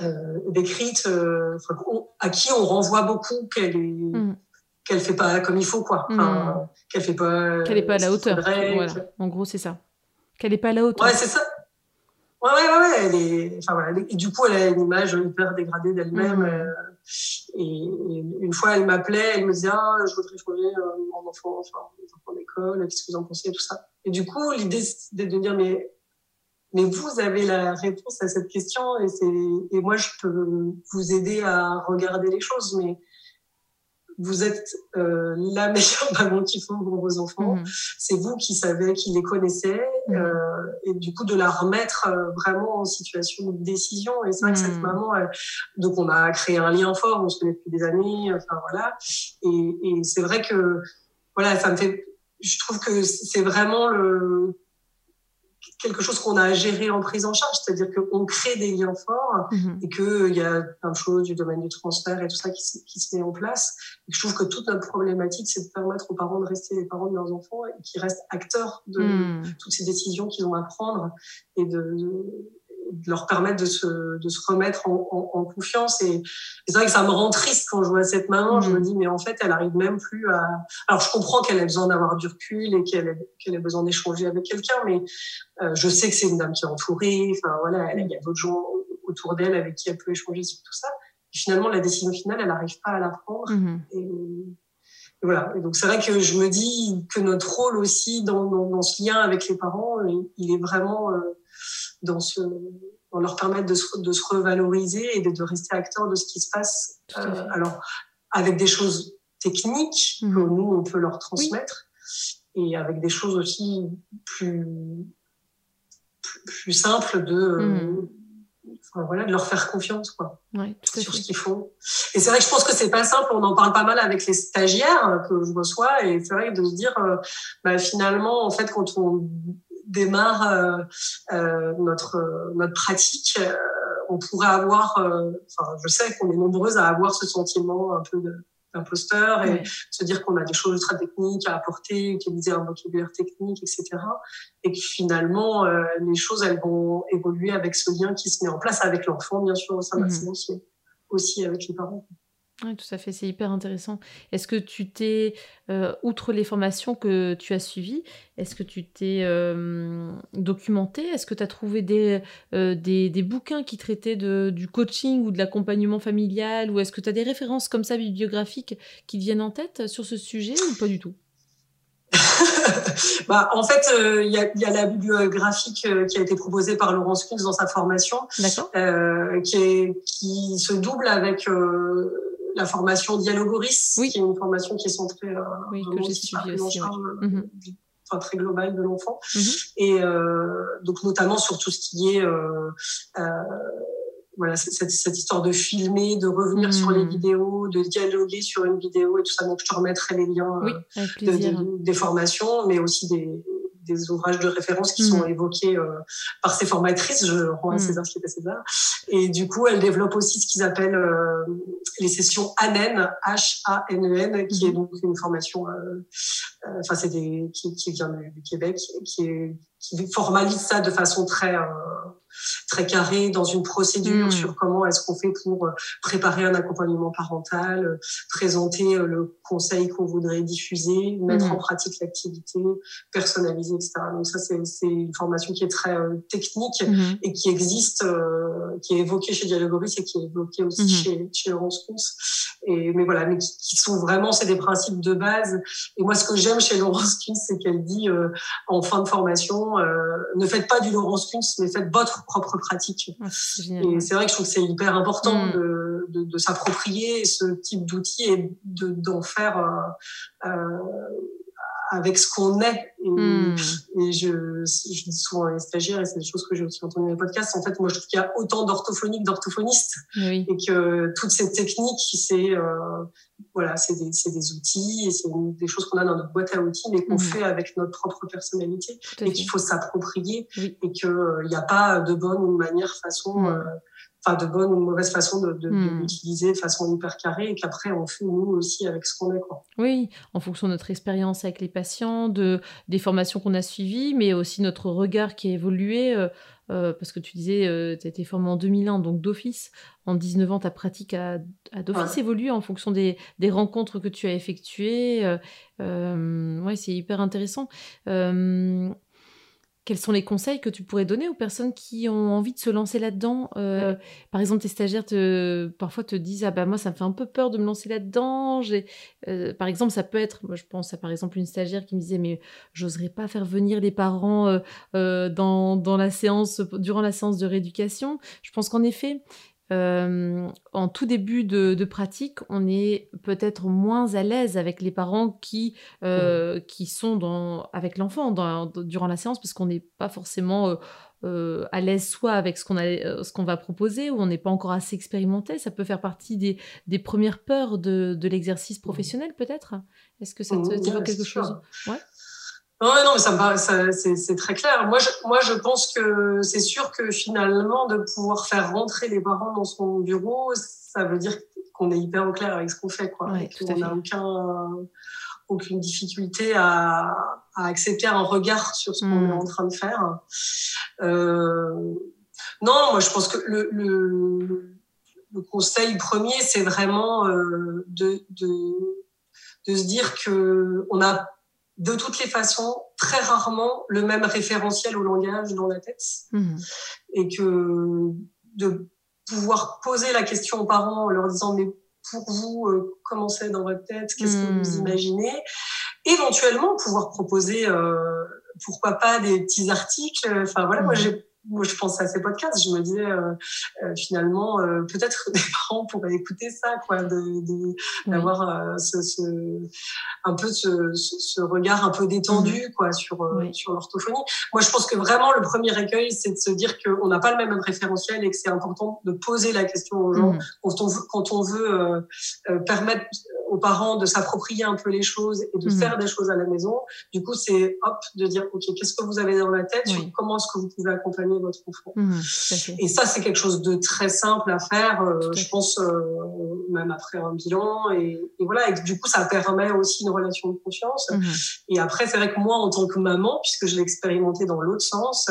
euh, décrite à qui on renvoie beaucoup qu'elle est mm. qu'elle fait pas comme il faut quoi enfin, mm. qu'elle fait pas qu'elle est pas à la hauteur voilà. en gros c'est ça qu'elle est pas à la hauteur ouais c'est ça Ouais, ouais, ouais, elle est, enfin voilà, et du coup, elle a une image hyper dégradée d'elle-même. Mm. Et, une fois, elle m'appelait, elle me disait, ah, je voudrais changer mon enfant, enfin, mon enfant d'école, qu'est-ce que vous en pensez, tout ça. Et du coup, l'idée, c'était de dire, mais, mais vous avez la réponse à cette question, et et moi, je peux vous aider à regarder les choses, mais vous êtes euh, la meilleure [laughs] maman qu'il faut pour vos enfants. Mhm. C'est vous qui savez, qui les connaissez, mhm. euh, et du coup de la remettre euh, vraiment en situation de décision. Et c'est vrai que cette mhm. maman, donc on a créé un lien fort, on se connaît depuis des années, enfin voilà. Et, et c'est vrai que voilà, ça me fait, je trouve que c'est vraiment le quelque chose qu'on a à gérer en prise en charge, c'est-à-dire qu'on crée des liens forts mhm. et qu'il y a plein de choses du domaine du transfert et tout ça qui, qui se met en place. Et je trouve que toute notre problématique, c'est de permettre aux parents de rester les parents de leurs enfants et qu'ils restent acteurs de mhm. toutes ces décisions qu'ils ont à prendre et de, de leur permettre de se, de se remettre en, en, confiance. Et, c'est vrai que ça me rend triste quand je vois cette maman. Je me mmh. dis, mais en fait, elle arrive même plus à. Alors, je comprends qu'elle ait besoin d'avoir du recul et qu'elle qu'elle ait besoin d'échanger avec quelqu'un, mais euh, je sais que c'est une dame qui est entourée. Enfin, voilà, il y a d'autres gens autour d'elle avec qui elle peut échanger sur tout ça. Et finalement, la décision finale, elle n'arrive pas à la prendre. Mmh. Et, voilà. Et donc c'est vrai que je me dis que notre rôle aussi dans, dans, dans ce lien avec les parents, il est vraiment euh, dans ce dans leur permettre de se, de se revaloriser et de, de, rester acteur de ce qui se passe. Euh, alors avec des choses techniques mmh. que nous on peut leur transmettre et avec des choses aussi plus plus, plus simples de mmh voilà, de leur faire confiance quoi, sur ce qu'ils font. Et c'est vrai que je pense que c'est pas simple. On en parle pas mal avec les stagiaires que je reçois, et c'est vrai de se dire, euh, bah, finalement, en fait, quand on démarre euh, euh notre notre pratique, euh, on pourrait avoir, enfin, je sais qu'on est nombreuses à avoir ce sentiment un peu de imposteur et se dire qu'on a des choses ultra techniques à apporter, utiliser un vocabulaire technique, etc. Et que finalement, euh, les choses, elles vont évoluer avec ce lien qui se met en place avec l'enfant, bien sûr, au sein de la mmh. séance, mais aussi avec les parents. Oui, tout à fait, c'est hyper intéressant. Est-ce que tu t'es, euh, outre les formations que tu as suivies, est-ce que tu t'es euh, documenté Est-ce que tu as trouvé des, euh, des, des, bouquins qui traitaient de, du coaching ou de l'accompagnement familial? Ou est-ce que tu as des références comme ça bibliographiques qui viennent en tête sur ce sujet ou pas du tout? [laughs] Bah, en fait, il y, a, y, a, la bibliographie qui a été proposée par Laurence Kunz dans sa formation, qui, qui se double avec la formation Dialogoris, qui est une formation qui est centrée euh, oui, que j'ai suivi aussi, euh, mhm. enfin, très globale de l'enfant. Mhm. Et euh, donc notamment sur tout ce qui est euh, euh, voilà cette, cette, histoire de filmer, de revenir sur les mhm. vidéos, de dialoguer sur une vidéo et tout ça. Donc je te remettrai les liens oui, des formations, mais aussi des, des ouvrages de référence qui sont mm. évoqués euh, par ces formatrices. Je rends à mm. César ce qui est à César. Et du coup, elle développe aussi ce qu'ils appellent euh, les sessions ANEN, H-A-N-E-N, qui est mm. donc une formation, euh, enfin, c'est des, qui, qui vient du, Québec, qui, est, qui formalise ça de façon très très carré dans une procédure hmm. sur comment est-ce qu'on fait pour euh, préparer un accompagnement parental, euh, présenter euh, le conseil qu'on voudrait diffuser, mettre hmm. en pratique l'activité, personnaliser, etc. Donc ça, c'est une formation qui est très technique hmm. et qui existe, qui est évoquée chez Dialogoris et qui est évoquée aussi chez, chez Laurence Kunz. Et, mais voilà, mais qui, sont vraiment, c'est des principes de base. Et moi, ce que j'aime chez Laurence Kunz, c'est qu'elle dit en fin de formation, ne faites pas du Laurence Kunz, mais faites votre propre pratique. Ah, et c'est vrai que je trouve que c'est hyper important mm. de, de, de s'approprier ce type d'outils et d'en faire euh, euh, avec ce qu'on est. Et, mm. et je, je, dis souvent à les stagiaires, et c'est des choses que j'ai aussi entendues dans les podcasts, en fait, moi, je trouve qu'il y a autant d'orthophoniques d'orthophonistes. Et que toutes ces techniques, c'est euh, voilà, c'est des, des, outils et c'est des choses qu'on a dans notre boîte à outils, mais qu'on mhm. fait avec notre propre personnalité et qu'il faut s'approprier et qu'il n'y a pas de bonne ou de manière, façon, mhm. euh, enfin de bonne ou de mauvaise façon de, de, mhm. l'utiliser de façon hyper carrée et qu'après on fait nous aussi avec ce qu'on est. Quoi. Oui, en fonction de notre expérience avec les patients, de, des formations qu'on a suivies, mais aussi notre regard qui a évolué. Euh, euh, parce que tu disais, euh, tu as été formé en 2001, donc d'office, en 19 ans, ta pratique a, d'office évolué en fonction des, des, rencontres que tu as effectuées. Euh, ouais, c'est hyper intéressant quels sont les conseils que tu pourrais donner aux personnes qui ont envie de se lancer là-dedans? Euh, Par exemple, tes stagiaires te, parfois te disent ah bah moi ça me fait un peu peur de me lancer là-dedans. Euh, par exemple, ça peut être, moi je pense à par exemple une stagiaire qui me disait mais j'oserais pas faire venir les parents euh, dans, dans la séance durant la séance de rééducation. Je pense qu'en effet euh, en tout début de, pratique, on est peut-être moins à l'aise avec les parents qui, euh, qui sont dans, avec l'enfant durant la séance parce qu'on n'est pas forcément euh, à l'aise soit avec ce qu'on qu'on va proposer ou on n'est pas encore assez expérimenté. Ça peut faire partie des, des premières peurs de, de l'exercice professionnel peut-être? Est-ce que ça te dit quelque chose? Ouais non, non, mais ça me c'est très clair. Moi, je, moi, je pense que c'est sûr que finalement, de pouvoir faire rentrer les parents dans son bureau, ça veut dire qu'on est hyper au clair avec ce qu'on fait, quoi. Ouais, qu'on n'a aucun, aucune difficulté à, à, accepter un regard sur ce qu'on est hmm. en train de faire. Euh, Non, moi je pense que le, le, le conseil premier, c'est vraiment euh, de, de, de, se dire que on a de toutes les façons très rarement le même référentiel au langage dans la tête mmh. et que de pouvoir poser la question aux parents en leur disant mais pour vous euh, comment c'est dans votre tête? Qu'est-ce que vous mmh. imaginez? Éventuellement pouvoir proposer euh, pourquoi pas des petits articles enfin voilà moi mmh. j'ai moi, je pensais à ces podcasts, je me disais euh, euh finalement euh, peut-être [laughs] des parents pourraient écouter ça, quoi, de d'avoir ce, ce, un peu ce, ce, regard un peu détendu, mmh. quoi, sur sur l'orthophonie. Moi, je pense que vraiment le premier écueil, c'est de se dire qu'on n'a pas le même référentiel et que c'est important de poser la question aux gens mmh. quand on veut, quand on veut permettre aux parents de s'approprier un peu les choses et de mmh. faire des choses à la maison. Du coup, c'est hop de dire ok, qu'est-ce que vous avez dans la tête, comment est-ce que vous pouvez accompagner votre enfant. Mmh, et ça, c'est quelque chose de très simple à faire, euh, je pense, euh, même après un bilan. Et, et, voilà, et du coup, ça permet aussi une relation de confiance. Mmh. Et après, c'est vrai que moi, en tant que maman, puisque je l'ai expérimenté dans l'autre sens,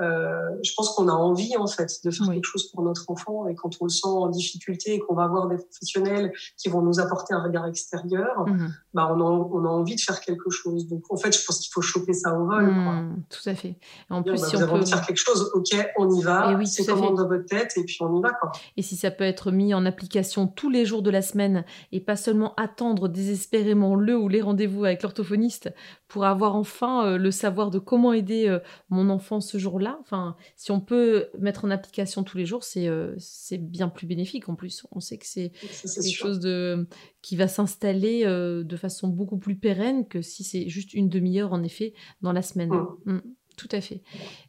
euh, je pense qu'on a envie en fait de faire quelque chose pour notre enfant et quand on le sent en difficulté et qu'on va avoir des professionnels qui vont nous apporter un regard extérieur, mmh bah on a, on a envie de faire quelque chose. Donc en fait, je pense qu'il faut choper ça au vol. Mmh, tout à fait. En plus, bah, si vous on peut faire quelque chose, ok, on y va. Et oui, c'est comment dans votre tête et puis on y va quoi. Et si ça peut être mis en application tous les jours de la semaine et pas seulement attendre désespérément le ou les rendez-vous avec l'orthophoniste pour avoir enfin euh, le savoir de comment aider euh, mon enfant ce jour-là. Enfin, si on peut mettre en application tous les jours, c'est euh, c'est bien plus bénéfique en plus. On sait que c'est quelque chose de, qui va s'installer de façon beaucoup plus pérenne que si c'est juste une demi-heure en effet dans la semaine. Mmh. Mmh. Tout à fait.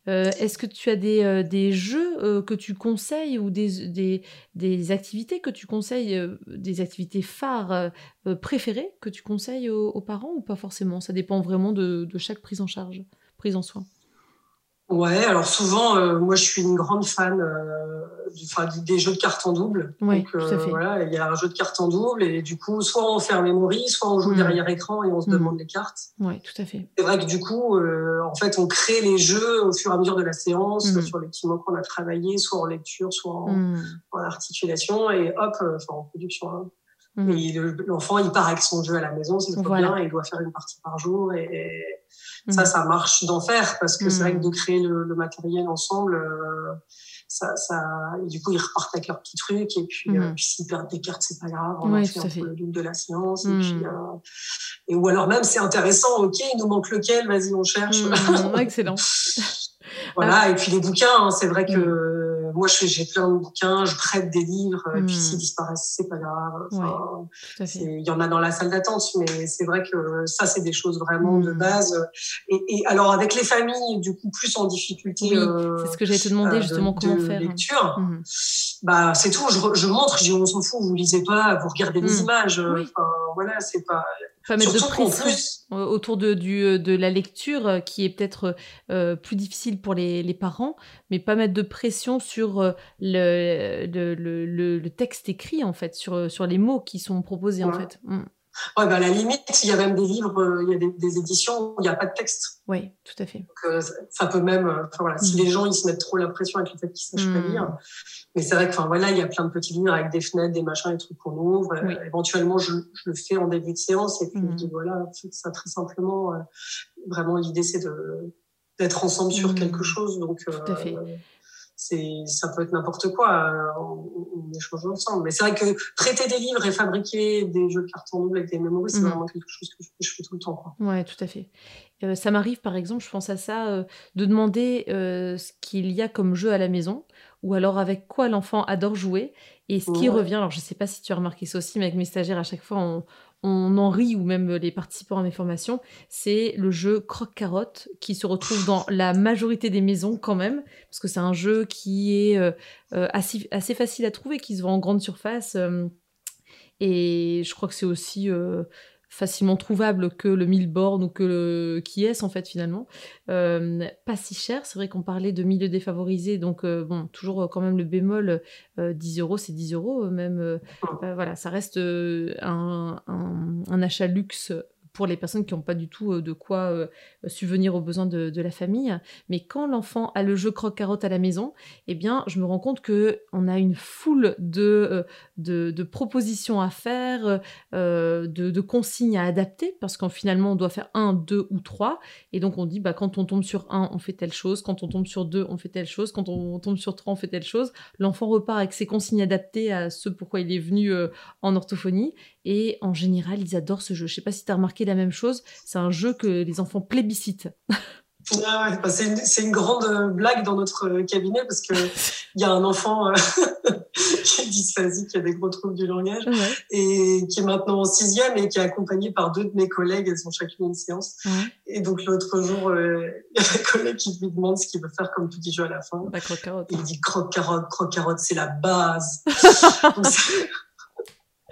Euh, est-ce que tu as des, euh, des jeux euh, que tu conseilles ou des, des, des, activités que tu conseilles, des activités phares préférées que tu conseilles aux, parents ou pas forcément? Ça dépend vraiment de, de chaque prise en charge, prise en soin. Ouais, alors souvent, euh, moi je suis une grande fan euh, du, des jeux de cartes en double. Donc euh, voilà, il y a un jeu de cartes en double et du coup, soit on fait un memory, soit on joue mm. derrière écran et on se mm. demande les cartes. Ouais, tout à fait. C'est vrai que du coup, en fait, on crée les jeux au fur et à mesure de la séance, mm. sur les petits mots qu'on a travaillé, soit en lecture, soit en, articulation et hop, enfin en production. Hein. L'enfant, il part avec son jeu à la maison, c'est trop bien, et il doit faire une partie par jour et mm. ça marche d'enfer parce que c'est vrai que de mm. créer le, matériel ensemble, euh, ça, ça, et du coup, ils repartent avec leurs petits trucs et puis, euh, mm. puis s'ils perdent des cartes, c'est pas grave, on ouais, fait le double de la séance et puis, euh, et ou alors même c'est intéressant, ok, il nous manque lequel, vas-y, on cherche. [laughs] excellent. voilà, et puis les bouquins, hein, c'est vrai que moi, j'ai plein de bouquins, je prête des livres, et puis s'ils hmm. disparaissent, c'est pas grave. il y en a dans la salle d'attente, mais c'est vrai que ça, c'est des choses vraiment de hmm. base. Et, alors, avec les familles, du coup, plus en difficulté. Euh, c'est ce que j'allais te demander, euh, justement, comment faire. Lecture. Hmm. Bah, c'est tout. Je, je montre, je dis, on s'en fout, vous lisez pas, vous regardez les images. Enfin, voilà, c'est pas pas mettre de pression autour de, du, euh, de la lecture euh, qui est peut-être euh, plus difficile pour les, les, parents, mais pas mettre de pression sur le, le, le, le, texte écrit en fait, sur, sur les mots qui sont proposés en fait. Mm. Ouais, bah, à la limite, il y a même des livres, il y a des, éditions où il n'y a pas de texte. Oui, tout à fait. Donc, ça peut même, enfin, voilà, si mm. les gens ils se mettent trop la pression avec le fait qu'ils ne sachent pas mm. lire, mais c'est vrai que, enfin, voilà, il y a plein de petits livres avec des fenêtres, des machins, des trucs qu'on ouvre. Euh, éventuellement, je, je, le fais en début de séance et puis je dis, mmh. voilà, ça très simplement. Euh, vraiment, l'idée, c'est de, d'être ensemble sur mmh. quelque chose. Donc, Tout à fait. Euh, c'est, ça peut être n'importe quoi. On, on, échange ensemble. Mais c'est vrai que traiter des livres et fabriquer des jeux de carton double avec des mémoires, c'est mmh. vraiment quelque chose que je, fais tout le temps. Quoi. Ouais, tout à fait. ça m'arrive, par exemple, je pense à ça, de demander ce qu'il y a comme jeu à la maison ou alors avec quoi l'enfant adore jouer. Et ce qui revient, alors je ne sais pas si tu as remarqué ça aussi, mais avec mes stagiaires, à chaque fois, on, on en rit, ou même les participants à mes formations, c'est le jeu croque-carotte qui se retrouve dans [laughs] la majorité des maisons quand même, parce que c'est un jeu qui est euh, euh, assez, assez, facile à trouver, qui se vend en grande surface. Euh, et je crois que c'est aussi facilement trouvable que le 1000 bornes ou que le qui est en fait finalement. Euh, pas si cher, c'est vrai qu'on parlait de milieu défavorisé, donc euh, bon, toujours euh, quand même le bémol, 10 euros c'est 10 euros, même voilà, ça reste un, un, achat luxe pour les personnes qui n'ont pas du tout euh, de quoi euh, subvenir aux besoins de, la famille. Mais quand l'enfant a le jeu croque-carotte à la maison, eh bien, je me rends compte que on a une foule de, euh, propositions à faire, de, consignes à adapter, parce qu'en finalement, on doit faire un, deux ou trois. Et donc, on dit, bah, quand on tombe sur un, on fait telle chose. Quand on tombe sur deux, on fait telle chose. Quand on tombe sur trois, on fait telle chose. L'enfant repart avec ses consignes adaptées à ce pourquoi il est venu en orthophonie. Et en général, ils adorent ce jeu. Je sais pas si tu as remarqué la même chose. C'est un jeu que les enfants plébiscitent. [laughs] Ah bah, c'est une, grande euh, blague dans notre euh, cabinet parce qu'il [laughs] y a un enfant euh, [laughs] qui est dysphasique, qui a des gros troubles du langage et qui est maintenant en sixième et qui est accompagné par deux de mes collègues. Elles ont chacune une séance. Et donc l'autre jour, il y a un collègue qui lui demande ce qu'il veut faire comme petit jeu à la fin. Bah, croque-carotte. Il dit croque-carotte, croque-carotte, c'est la base.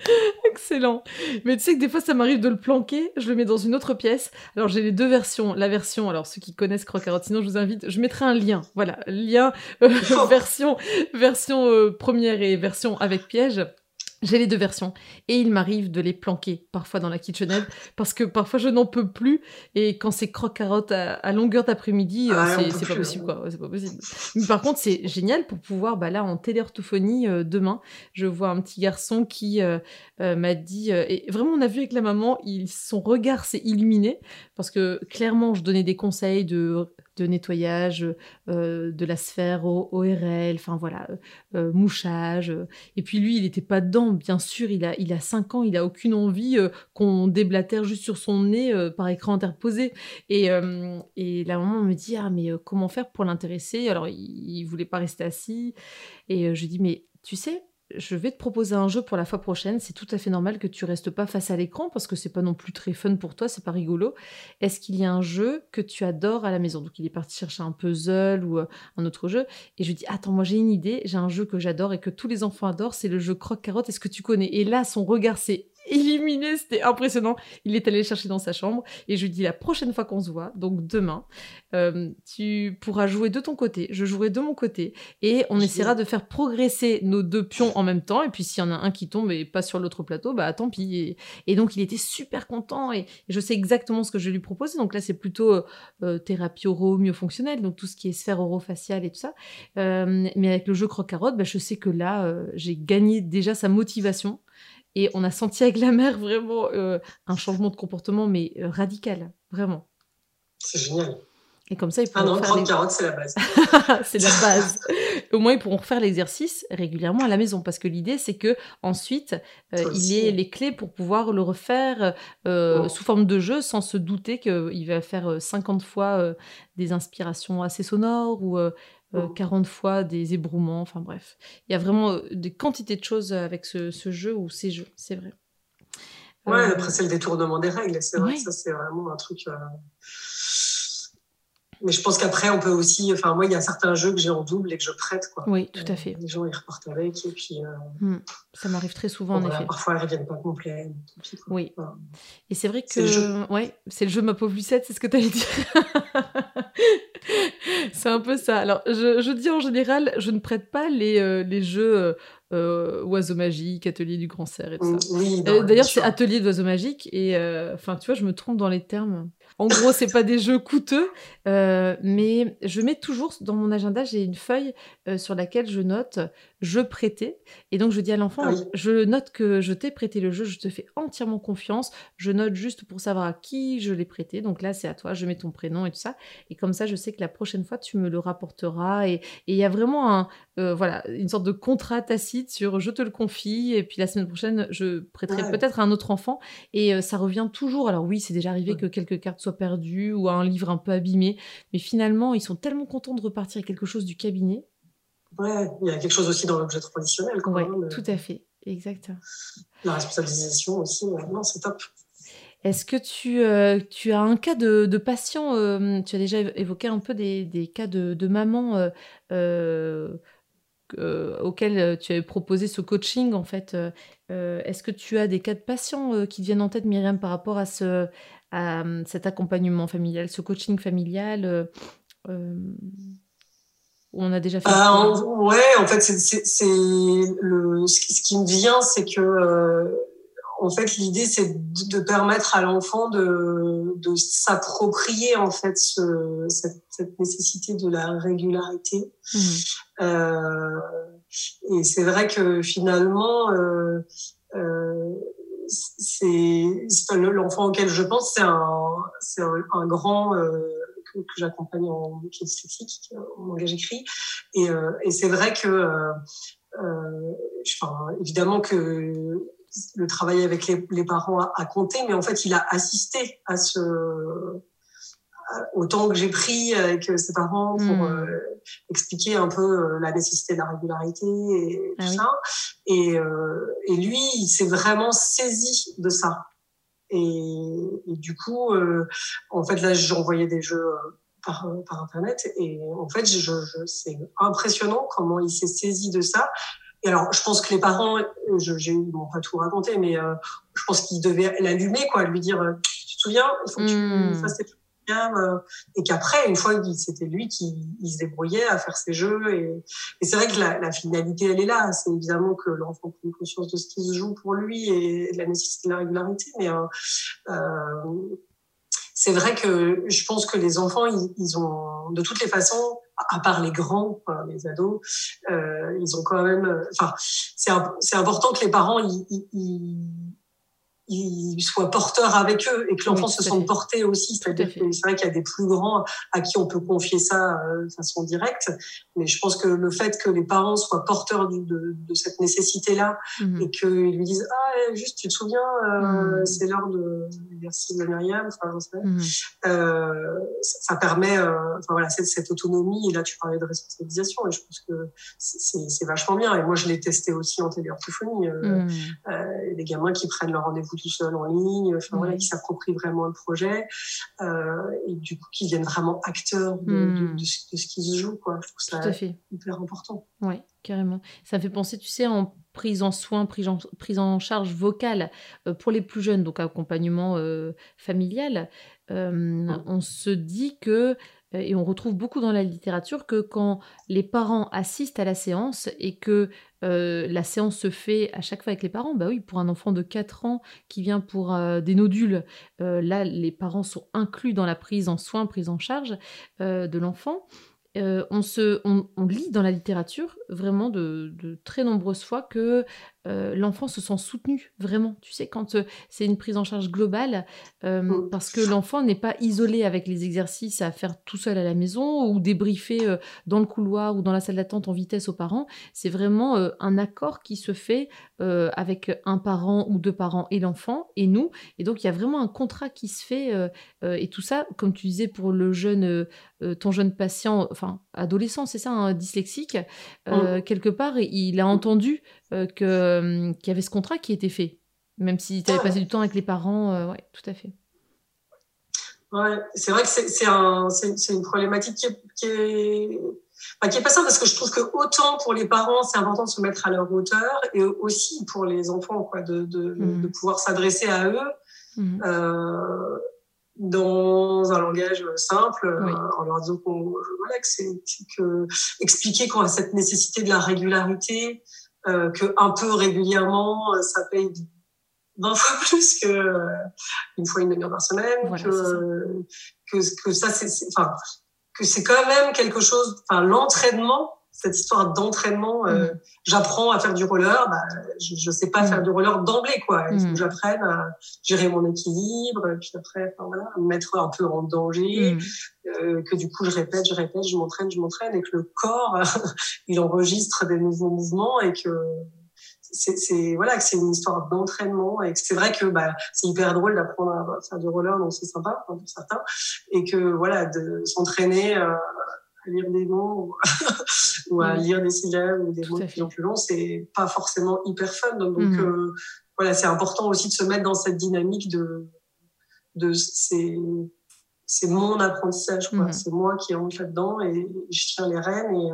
[laughs] Excellent. Mais tu sais que des fois, ça m'arrive de le planquer. Je le mets dans une autre pièce. Alors, j'ai les deux versions. La version, alors ceux qui connaissent Crocarotte, sinon je vous invite, je mettrai un lien. Voilà, lien, euh, [laughs] version, version euh, première et version avec piège. J'ai les deux versions. Et il m'arrive de les planquer parfois dans la kitchenette parce que parfois je n'en peux plus. Et quand c'est croque-carotte à, longueur d'après-midi, euh, ah c'est pas possible quoi, c'est pas possible. Mais par contre, c'est génial pour pouvoir, bah là en téléorthophonie euh, demain, je vois un petit garçon qui euh, m'a dit et vraiment on a vu avec la maman, il, son regard s'est illuminé parce que clairement je donnais des conseils de de nettoyage euh, de la sphère ORL, enfin voilà, euh, euh, mouchage. Et puis lui, il n'était pas dedans, bien sûr, il a, il a 5 ans, il a aucune envie qu'on déblatère juste sur son nez par écran interposé. Et, et la maman me dit, ah mais comment faire pour l'intéresser? Alors il, il voulait pas rester assis. Et je dis, mais tu sais, je vais te proposer un jeu pour la fois prochaine. C'est tout à fait normal que tu restes pas face à l'écran parce que c'est pas non plus très fun pour toi, c'est pas rigolo. Est-ce qu'il y a un jeu que tu adores à la maison? Donc il est parti chercher un puzzle ou euh, un autre jeu et je lui dis attends moi j'ai une idée, j'ai un jeu que j'adore et que tous les enfants adorent, c'est le jeu croque carotte. Est-ce que tu connais? Et là son regard s'est illuminé, c'était impressionnant. Il est allé le chercher dans sa chambre et je lui dis la prochaine fois qu'on se voit, donc demain, euh, tu pourras jouer de ton côté, je jouerai de mon côté et on essaiera de faire progresser nos deux pions en même temps. Et puis s'il y en a un qui tombe et pas sur l'autre plateau, bah tant pis. Et, donc il était super content et, je sais exactement ce que je lui proposer. Donc là c'est plutôt euh, euh, thérapie oro fonctionnelle donc tout ce qui est sphère orofaciale et tout ça. mais avec le jeu croque-carotte, bah, je sais que là j'ai gagné déjà sa motivation et on a senti avec la mère vraiment euh, un changement de comportement, mais euh, radical, vraiment. C'est génial. Et comme ça, ils pourront. Ah non, faire c'est la base. [laughs] c'est la base. Au moins, ils pourront refaire l'exercice régulièrement à la maison. Parce que l'idée, c'est que ensuite, euh, il ait les clés pour pouvoir le refaire oh. sous forme de jeu sans se douter qu'il va faire 50 fois des inspirations assez sonores ou 40 euh, fois des ébrouements, enfin bref. Il y a vraiment euh, des quantités de choses avec ce, jeu ou ces jeux, c'est vrai. Ouais, euh, après c'est le détournement des règles, c'est vrai ça c'est vraiment un truc. Mais je pense qu'après on peut aussi, enfin moi il y a certains jeux que j'ai en double et que je prête quoi. Oui, tout à fait. Les gens ils repartent avec et puis. Hmm. Ça m'arrive très souvent en effet. Parfois elles reviennent pas complètes. Oui. Et c'est vrai que c'est le jeu. Ouais, c'est le jeu ma pauvre Lucette, c'est ce que tu allais dire. [laughs] c'est un peu ça. Alors, je, dis en général, je ne prête pas les, euh, les jeux euh, euh, Oiseau Magique, Atelier du Grand Cerf et tout ça. Oui, D'ailleurs, c'est Atelier d'Oiseau Magique et enfin, tu vois, je me trompe dans les termes. En gros, c'est pas des jeux coûteux, mais je mets toujours dans mon agenda, j'ai une feuille sur laquelle je note je prêtais. Et donc, je dis à l'enfant, ah je note que je t'ai prêté le jeu, je te fais entièrement confiance. Je note juste pour savoir à qui je l'ai prêté. Donc là, c'est à toi, je mets ton prénom et tout ça. Et comme ça, je sais que la prochaine fois, tu me le rapporteras. Et il y a vraiment un, euh, voilà, une sorte de contrat tacite sur je te le confie. Et puis la semaine prochaine, je prêterai peut-être à un autre enfant. Et euh, ça revient toujours. Alors oui, c'est déjà arrivé que quelques cartes soient perdues ou un livre un peu abîmé. Mais finalement, ils sont tellement contents de repartir avec quelque chose du cabinet Ouais, il y a quelque chose aussi dans l'objet traditionnel. Oui, tout à fait, exactement. La responsabilisation aussi, non, c'est top. Est-ce que tu, euh, tu as un cas de, de patient, euh, tu as déjà évoqué un peu des, des cas de, de maman euh, auxquels tu avais proposé ce coaching en fait. Est-ce que tu as des cas de patients qui viennent en tête, Myriam, par rapport à, ce, à cet accompagnement familial, ce coaching familial on a déjà fait euh, Ouais, en fait, c'est le ce qui me vient, c'est que euh, en fait, l'idée, c'est de, permettre à l'enfant de, de s'approprier en fait ce, cette, cette, nécessité de la régularité. Mmh. Euh, et c'est vrai que finalement, euh, euh, c'est l'enfant auquel je pense, c'est un, c'est un, un, grand euh, que, que j'accompagne en est dyslexique, en langage écrit. Et, euh, et c'est vrai que, euh, euh, enfin, évidemment que le travail avec les, les parents a, a, compté, mais en fait, il a assisté à ce autant que j'ai pris avec ses parents pour mmh. expliquer un peu la nécessité de la régularité et ah tout ça. Et, euh, et lui, il s'est vraiment saisi de ça. Et, et du coup, euh, en fait, là, j'envoyais des jeux par, par Internet. Et en fait, je, je, c'est impressionnant comment il s'est saisi de ça. Et alors, je pense que les parents, j'ai bon, pas tout raconté, mais euh, je pense qu'ils devaient l'allumer, quoi, lui dire, tu te souviens, il faut que tu mmh. fasses tes euh, et qu'après, une fois, c'était lui qui se débrouillait à faire ses jeux. Et, c'est vrai que la, finalité, elle est là. C'est évidemment que l'enfant prenne conscience de ce qui se joue pour lui et de la nécessité de la régularité. Mais euh, euh, c'est vrai que je pense que les enfants, ils, ont, de toutes les façons, à part les grands, les ados, euh, ils ont quand même. Enfin, c'est important que les parents, ils, ils ils soient porteurs avec eux et que l'enfant se sente porté aussi. C'est vrai qu'il y a des plus grands à qui on peut confier ça euh, de façon directe, mais je pense que le fait que les parents soient porteurs de, de, cette nécessité-là mmh. et qu'ils lui disent ah juste tu te souviens euh, mmh. c'est l'heure de l'exercice de Myriam, enfin sais, mmh. euh, ça, permet euh, enfin voilà cette, cette, autonomie et là tu parlais de responsabilisation et je pense que c'est vachement bien et moi je l'ai testé aussi en téléorthophonie. Euh, euh, des gamins qui prennent leur rendez-vous tout seul en ligne, enfin, voilà, qui s'approprient vraiment le projet euh, et du coup qui deviennent vraiment acteurs de, hmm. de, ce, qui se joue. Quoi. Je trouve ça hyper important. Oui, carrément. Ça fait penser, tu sais, en prise en soin, prise en, prise en charge vocale euh, pour les plus jeunes, donc accompagnement euh, familial. On se dit que et on retrouve beaucoup dans la littérature que quand les parents assistent à la séance et que euh, la séance se fait à chaque fois avec les parents, bah oui, pour un enfant de 4 ans qui vient pour euh, des nodules, là, les parents sont inclus dans la prise en soin, prise en charge de l'enfant. on, se, on, lit dans la littérature vraiment de très nombreuses fois que euh, l'enfant se sent soutenu, vraiment. Tu sais, quand euh, c'est une prise en charge globale, euh, mm. parce que l'enfant n'est pas isolé avec les exercices à faire tout seul à la maison ou débriefer dans le couloir ou dans la salle d'attente en vitesse aux parents. C'est vraiment un accord qui se fait avec un parent ou deux parents et l'enfant et nous. Et donc, il y a vraiment un contrat qui se fait. et tout ça, comme tu disais pour le jeune, ton jeune patient, enfin, adolescent, c'est ça, un dyslexique, mm. quelque part, il a entendu euh, euh, qu'il y avait ce contrat qui était fait, même si tu avais passé du temps avec les parents. Euh, ouais, tout à fait. Ouais, c'est vrai que c'est un, une problématique qui est, qui est, qui est pas simple parce que je trouve que autant pour les parents, c'est important de se mettre à leur hauteur et aussi pour les enfants, quoi, de, de, mmh. de pouvoir s'adresser à eux. Mmh. Euh, dans un langage simple, en leur disant qu'on voilà, que c'est que expliquer qu'on a cette nécessité de la régularité, euh, que un peu régulièrement, euh, ça paye 20 [laughs] fois plus que euh, une fois une demi-heure par semaine, que, que, que ça c'est, enfin que c'est quand même quelque chose, enfin l'entraînement cette histoire d'entraînement. Euh, mm. J'apprends à faire du roller, bah, je ne sais pas faire mm. du roller d'emblée, quoi. Il faut que mm. j'apprenne à gérer mon équilibre, puis après, enfin, voilà, me mettre un peu en danger, euh, que du coup je répète, je répète, je m'entraîne, je m'entraîne, et que le corps, [laughs] il enregistre des nouveaux mouvements et que c'est voilà que c'est une histoire d'entraînement et que c'est vrai que bah, c'est hyper drôle d'apprendre à faire du roller donc c'est sympa pour certains et que voilà de s'entraîner euh, à lire des mots [laughs] ou, à lire des syllabes ou des mots plus en plus longs, c'est pas forcément hyper fun. Donc, mm. euh, voilà, c'est important aussi de se mettre dans cette dynamique de, de c'est, c'est mon apprentissage, quoi. Mm. C'est moi qui rentre là-dedans et je tiens les rênes et,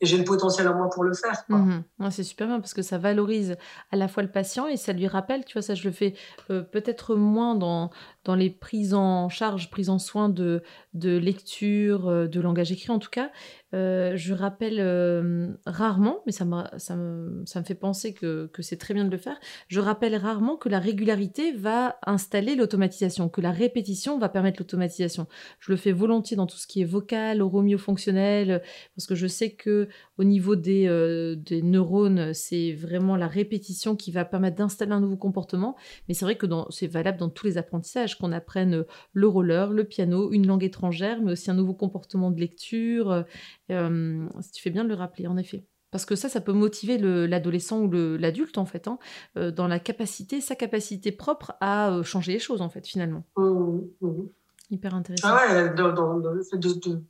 et j'ai le potentiel en moi pour le faire. Mhm. c'est super bien parce que ça valorise à la fois le patient et ça lui rappelle, tu vois, ça je le fais euh, peut-être moins dans, dans les prises en charge, prises en soin de, de lecture, euh, de langage écrit en tout cas, euh, je rappelle euh, rarement, mais ça ça, me, ça me fait penser que, que c'est très bien de le faire, je rappelle rarement que la régularité va installer l'automatisation, que la répétition va permettre l'automatisation. Je le fais volontiers dans tout ce qui est vocal, oromio-fonctionnel, parce que je sais que au niveau des, des neurones, c'est vraiment la répétition qui va permettre d'installer un nouveau comportement. Mais c'est vrai que c'est valable dans tous les apprentissages, qu'on apprenne le roller, le piano, une langue étrangère, mais aussi un nouveau comportement de lecture euh, tu fais bien de le rappeler, en effet. Parce que ça, ça peut motiver l'adolescent ou l'adulte, en fait, hein, euh, dans la capacité, sa capacité propre à euh, changer les choses, en fait, finalement. Mmh, mmh. Hyper intéressant. Ah ouais, dans, le fait de, de,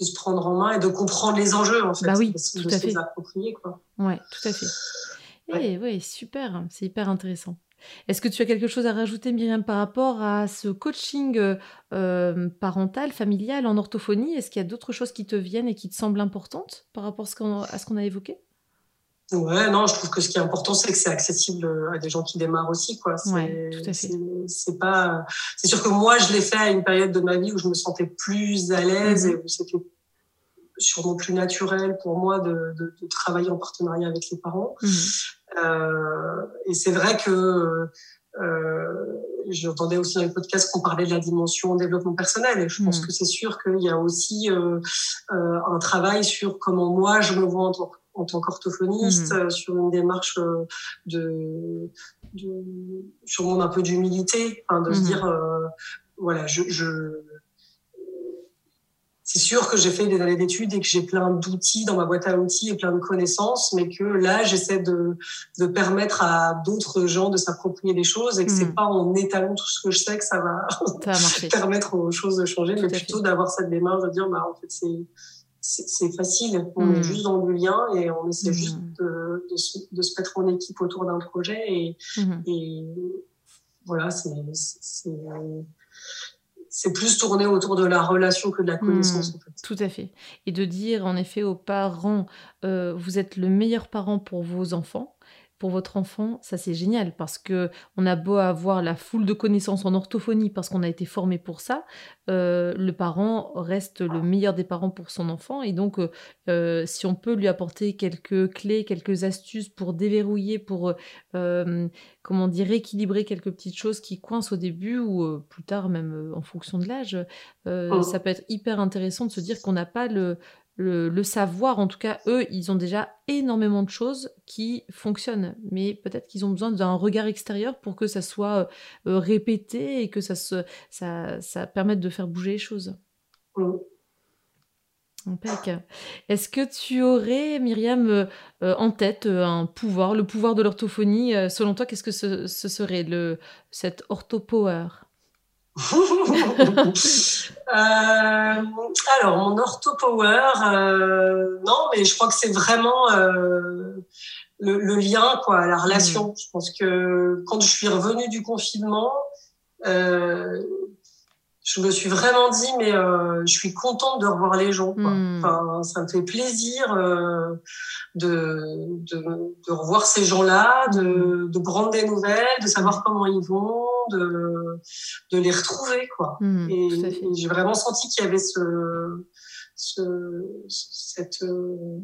se prendre en main et de comprendre les enjeux, en fait. Bah oui, tout à fait. quoi. Ouais, tout à fait. Eh oui, super, c'est hyper intéressant. Est-ce que tu as quelque chose à rajouter, Myriam, par rapport à ce coaching euh, euh, parental, familial en orthophonie? Est-ce qu'il y a d'autres choses qui te viennent et qui te semblent importantes par rapport à ce qu'on a évoqué? Ouais, non, je trouve que ce qui est important, c'est que c'est accessible à des gens qui démarrent aussi, quoi. Ouais, tout à fait. C'est pas, c'est sûr que moi, je l'ai fait à une période de ma vie où je me sentais plus à l'aise mmh et où c'était sûrement plus naturel pour moi de, de, de, travailler en partenariat avec les parents. Mmh euh, et c'est vrai que euh, j'entendais aussi dans les podcasts qu'on parlait de la dimension développement personnel. Et je pense mmh. que c'est sûr qu'il y a aussi euh, euh, un travail sur comment moi je me vois en tant, en tant qu'orthophoniste, mmh. sur une démarche de, de sûrement un peu d'humilité, enfin, de se dire voilà, je, je c'est sûr que j'ai fait des années d'études et que j'ai plein d'outils dans ma boîte à outils et plein de connaissances, mais que là, j'essaie de, de permettre à d'autres gens de s'approprier les choses et que c'est hmm. pas en étalant tout ce que je sais que ça va, [laughs] [laughs] permettre aux choses de changer, mais plutôt d'avoir cette démarche de dire, bah, en fait, c'est, c'est facile. On est hmm. juste dans le lien et on essaie juste hmm. de, de, se, de, se, mettre en équipe autour d'un projet et, et voilà, c'est, c'est plus tourné autour de la relation que de la hmm, connaissance. en fait. Tout à fait. Et de dire en effet aux parents, euh, vous êtes le meilleur parent pour vos enfants, pour votre enfant, ça c'est génial parce que on a beau avoir la foule de connaissances en orthophonie parce qu'on a été formé pour ça, euh, le parent reste le meilleur des parents pour son enfant et donc euh, euh, si on peut lui apporter quelques clés, quelques astuces pour déverrouiller, pour comment dire rééquilibrer quelques petites choses qui coincent au début ou plus tard même en fonction de l'âge, oh. ça peut être hyper intéressant de se dire qu'on n'a pas le le, savoir, en tout cas, eux, ils ont déjà énormément de choses qui fonctionnent. Mais peut-être qu'ils ont besoin d'un regard extérieur pour que ça soit euh, répété et que ça, se, ça, ça permette de faire bouger les choses. Est-ce que tu aurais, Myriam, euh, euh, en tête un pouvoir, le pouvoir de l'orthophonie Selon toi, qu'est-ce que ce, serait, le, cette orthopower euh, alors, mon orthopower, euh, non, mais je crois que c'est vraiment euh, le, lien, quoi, la relation. Hmm. Je pense que quand je suis revenue du confinement, euh, je me suis vraiment dit, mais euh, je suis contente de revoir les gens. Quoi. Hmm. Enfin, ça me fait plaisir euh, de, de, de, revoir ces gens-là, de, hmm. de prendre des nouvelles, de savoir comment ils vont, de, de les retrouver. Quoi. Hmm, et, j'ai vraiment senti qu'il y avait ce, ce, cette... Euh,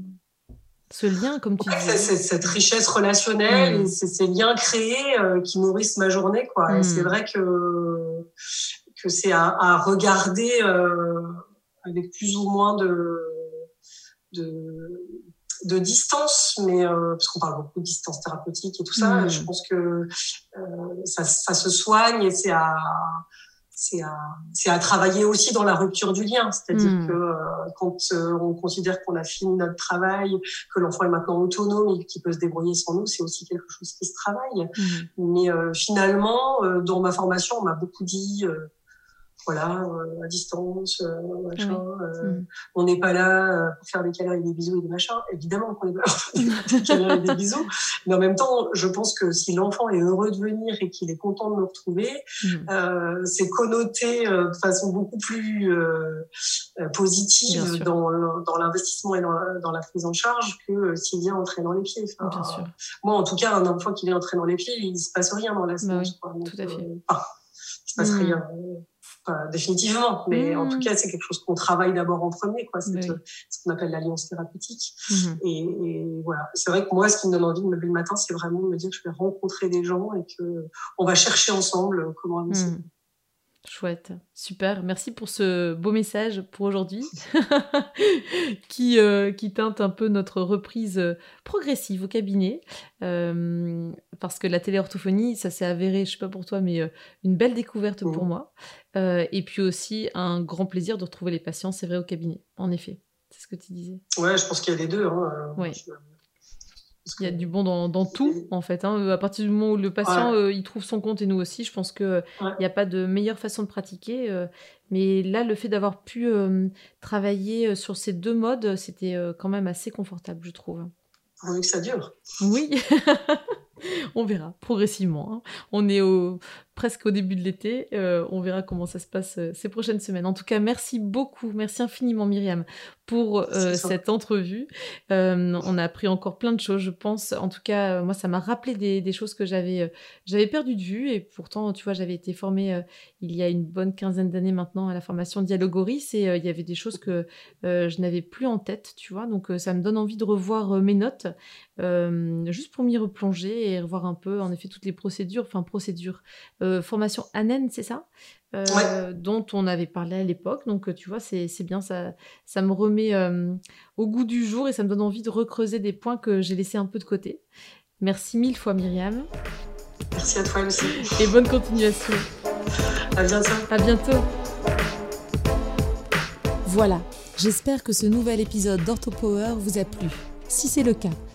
ce lien, comme tu dis. Cette richesse relationnelle et ces liens créés euh, qui nourrissent ma journée. Quoi. Et c'est vrai que que c'est à, regarder euh, avec plus ou moins de, de, distance, mais euh, parce qu'on parle beaucoup de distance thérapeutique et tout ça, mmh. je pense que euh, ça, se soigne et c'est à c'est à, à, travailler aussi dans la rupture du lien. C'est-à-dire mmh. que quand on considère qu'on a fini notre travail, que l'enfant est maintenant autonome et qu'il peut se débrouiller sans nous, c'est aussi quelque chose qui se travaille. Mmh. Mais finalement, dans ma formation, on m'a beaucoup dit voilà, euh, à distance, euh, machin. Euh, mm. On n'est pas là pour faire des câlins et des bisous et des machins. Évidemment qu'on est pas là pour faire [laughs] des câlins et des bisous. Mais en même temps, je pense que si l'enfant est heureux de venir et qu'il est content de nous retrouver, mm. c'est connoté de façon beaucoup plus positive dans, dans l'investissement et dans la, dans la, prise en charge que s'il vient entrer dans les pieds. Moi, en tout cas, un enfant qui vient entrer dans les pieds, il se passe rien dans la bah séance. tout à fait se passe mmh. rien définitivement, mais en tout mmh. cas, c'est quelque chose qu'on travaille d'abord en premier, quoi. C'est ce qu'on appelle l'alliance thérapeutique. Mmh. Et, voilà. C'est vrai que moi, ce qui me donne envie de me lever le matin, c'est vraiment de me dire que je vais rencontrer des gens et que on va chercher ensemble comment avancer. Mmh. Chouette, super. Merci pour ce beau message pour aujourd'hui [laughs] qui, euh, qui teinte un peu notre reprise euh, progressive au cabinet. Euh, parce que la téléorthophonie, ça s'est avéré, je sais pas pour toi, mais une belle découverte pour moi. et puis aussi un grand plaisir de retrouver les patients, c'est vrai, au cabinet, en effet. C'est ce que tu disais. Ouais, je pense qu'il y a les deux. Hein. Ouais. Il y a du bon dans, dans tout, en fait. Hein. À partir du moment où le patient euh, il trouve son compte et nous aussi, je pense qu'il n'y a pas de meilleure façon de pratiquer. Euh. mais là, le fait d'avoir pu euh, travailler sur ces deux modes, c'était quand même assez confortable, je trouve. Pourvu que ça dure. Oui, [laughs] on verra progressivement. Hein. On est au, presque au début de l'été. Euh, on verra comment ça se passe euh, ces prochaines semaines. En tout cas, merci beaucoup, merci infiniment Myriam pour euh, cette entrevue. on a appris encore plein de choses, je pense. En tout cas, moi, ça m'a rappelé des, choses que j'avais j'avais perdu de vue et pourtant, tu vois, j'avais été formée il y a une bonne quinzaine d'années maintenant à la formation Dialogoris et il y avait des choses que je n'avais plus en tête, tu vois. Donc, ça me donne envie de revoir mes notes juste pour m'y replonger et revoir un peu, en effet, toutes les procédures, enfin procédures euh, formation ANEN, c'est ça? Euh, Dont on avait parlé à l'époque. Donc, euh, tu vois, c'est bien, ça, ça me remet au goût du jour et ça me donne envie de recreuser des points que j'ai laissés un peu de côté. Merci mille fois, Myriam. Merci à toi aussi. Et bonne continuation. À bientôt. À bientôt. Voilà, j'espère que ce nouvel épisode d'OrthoPower vous a plu. Si c'est le cas,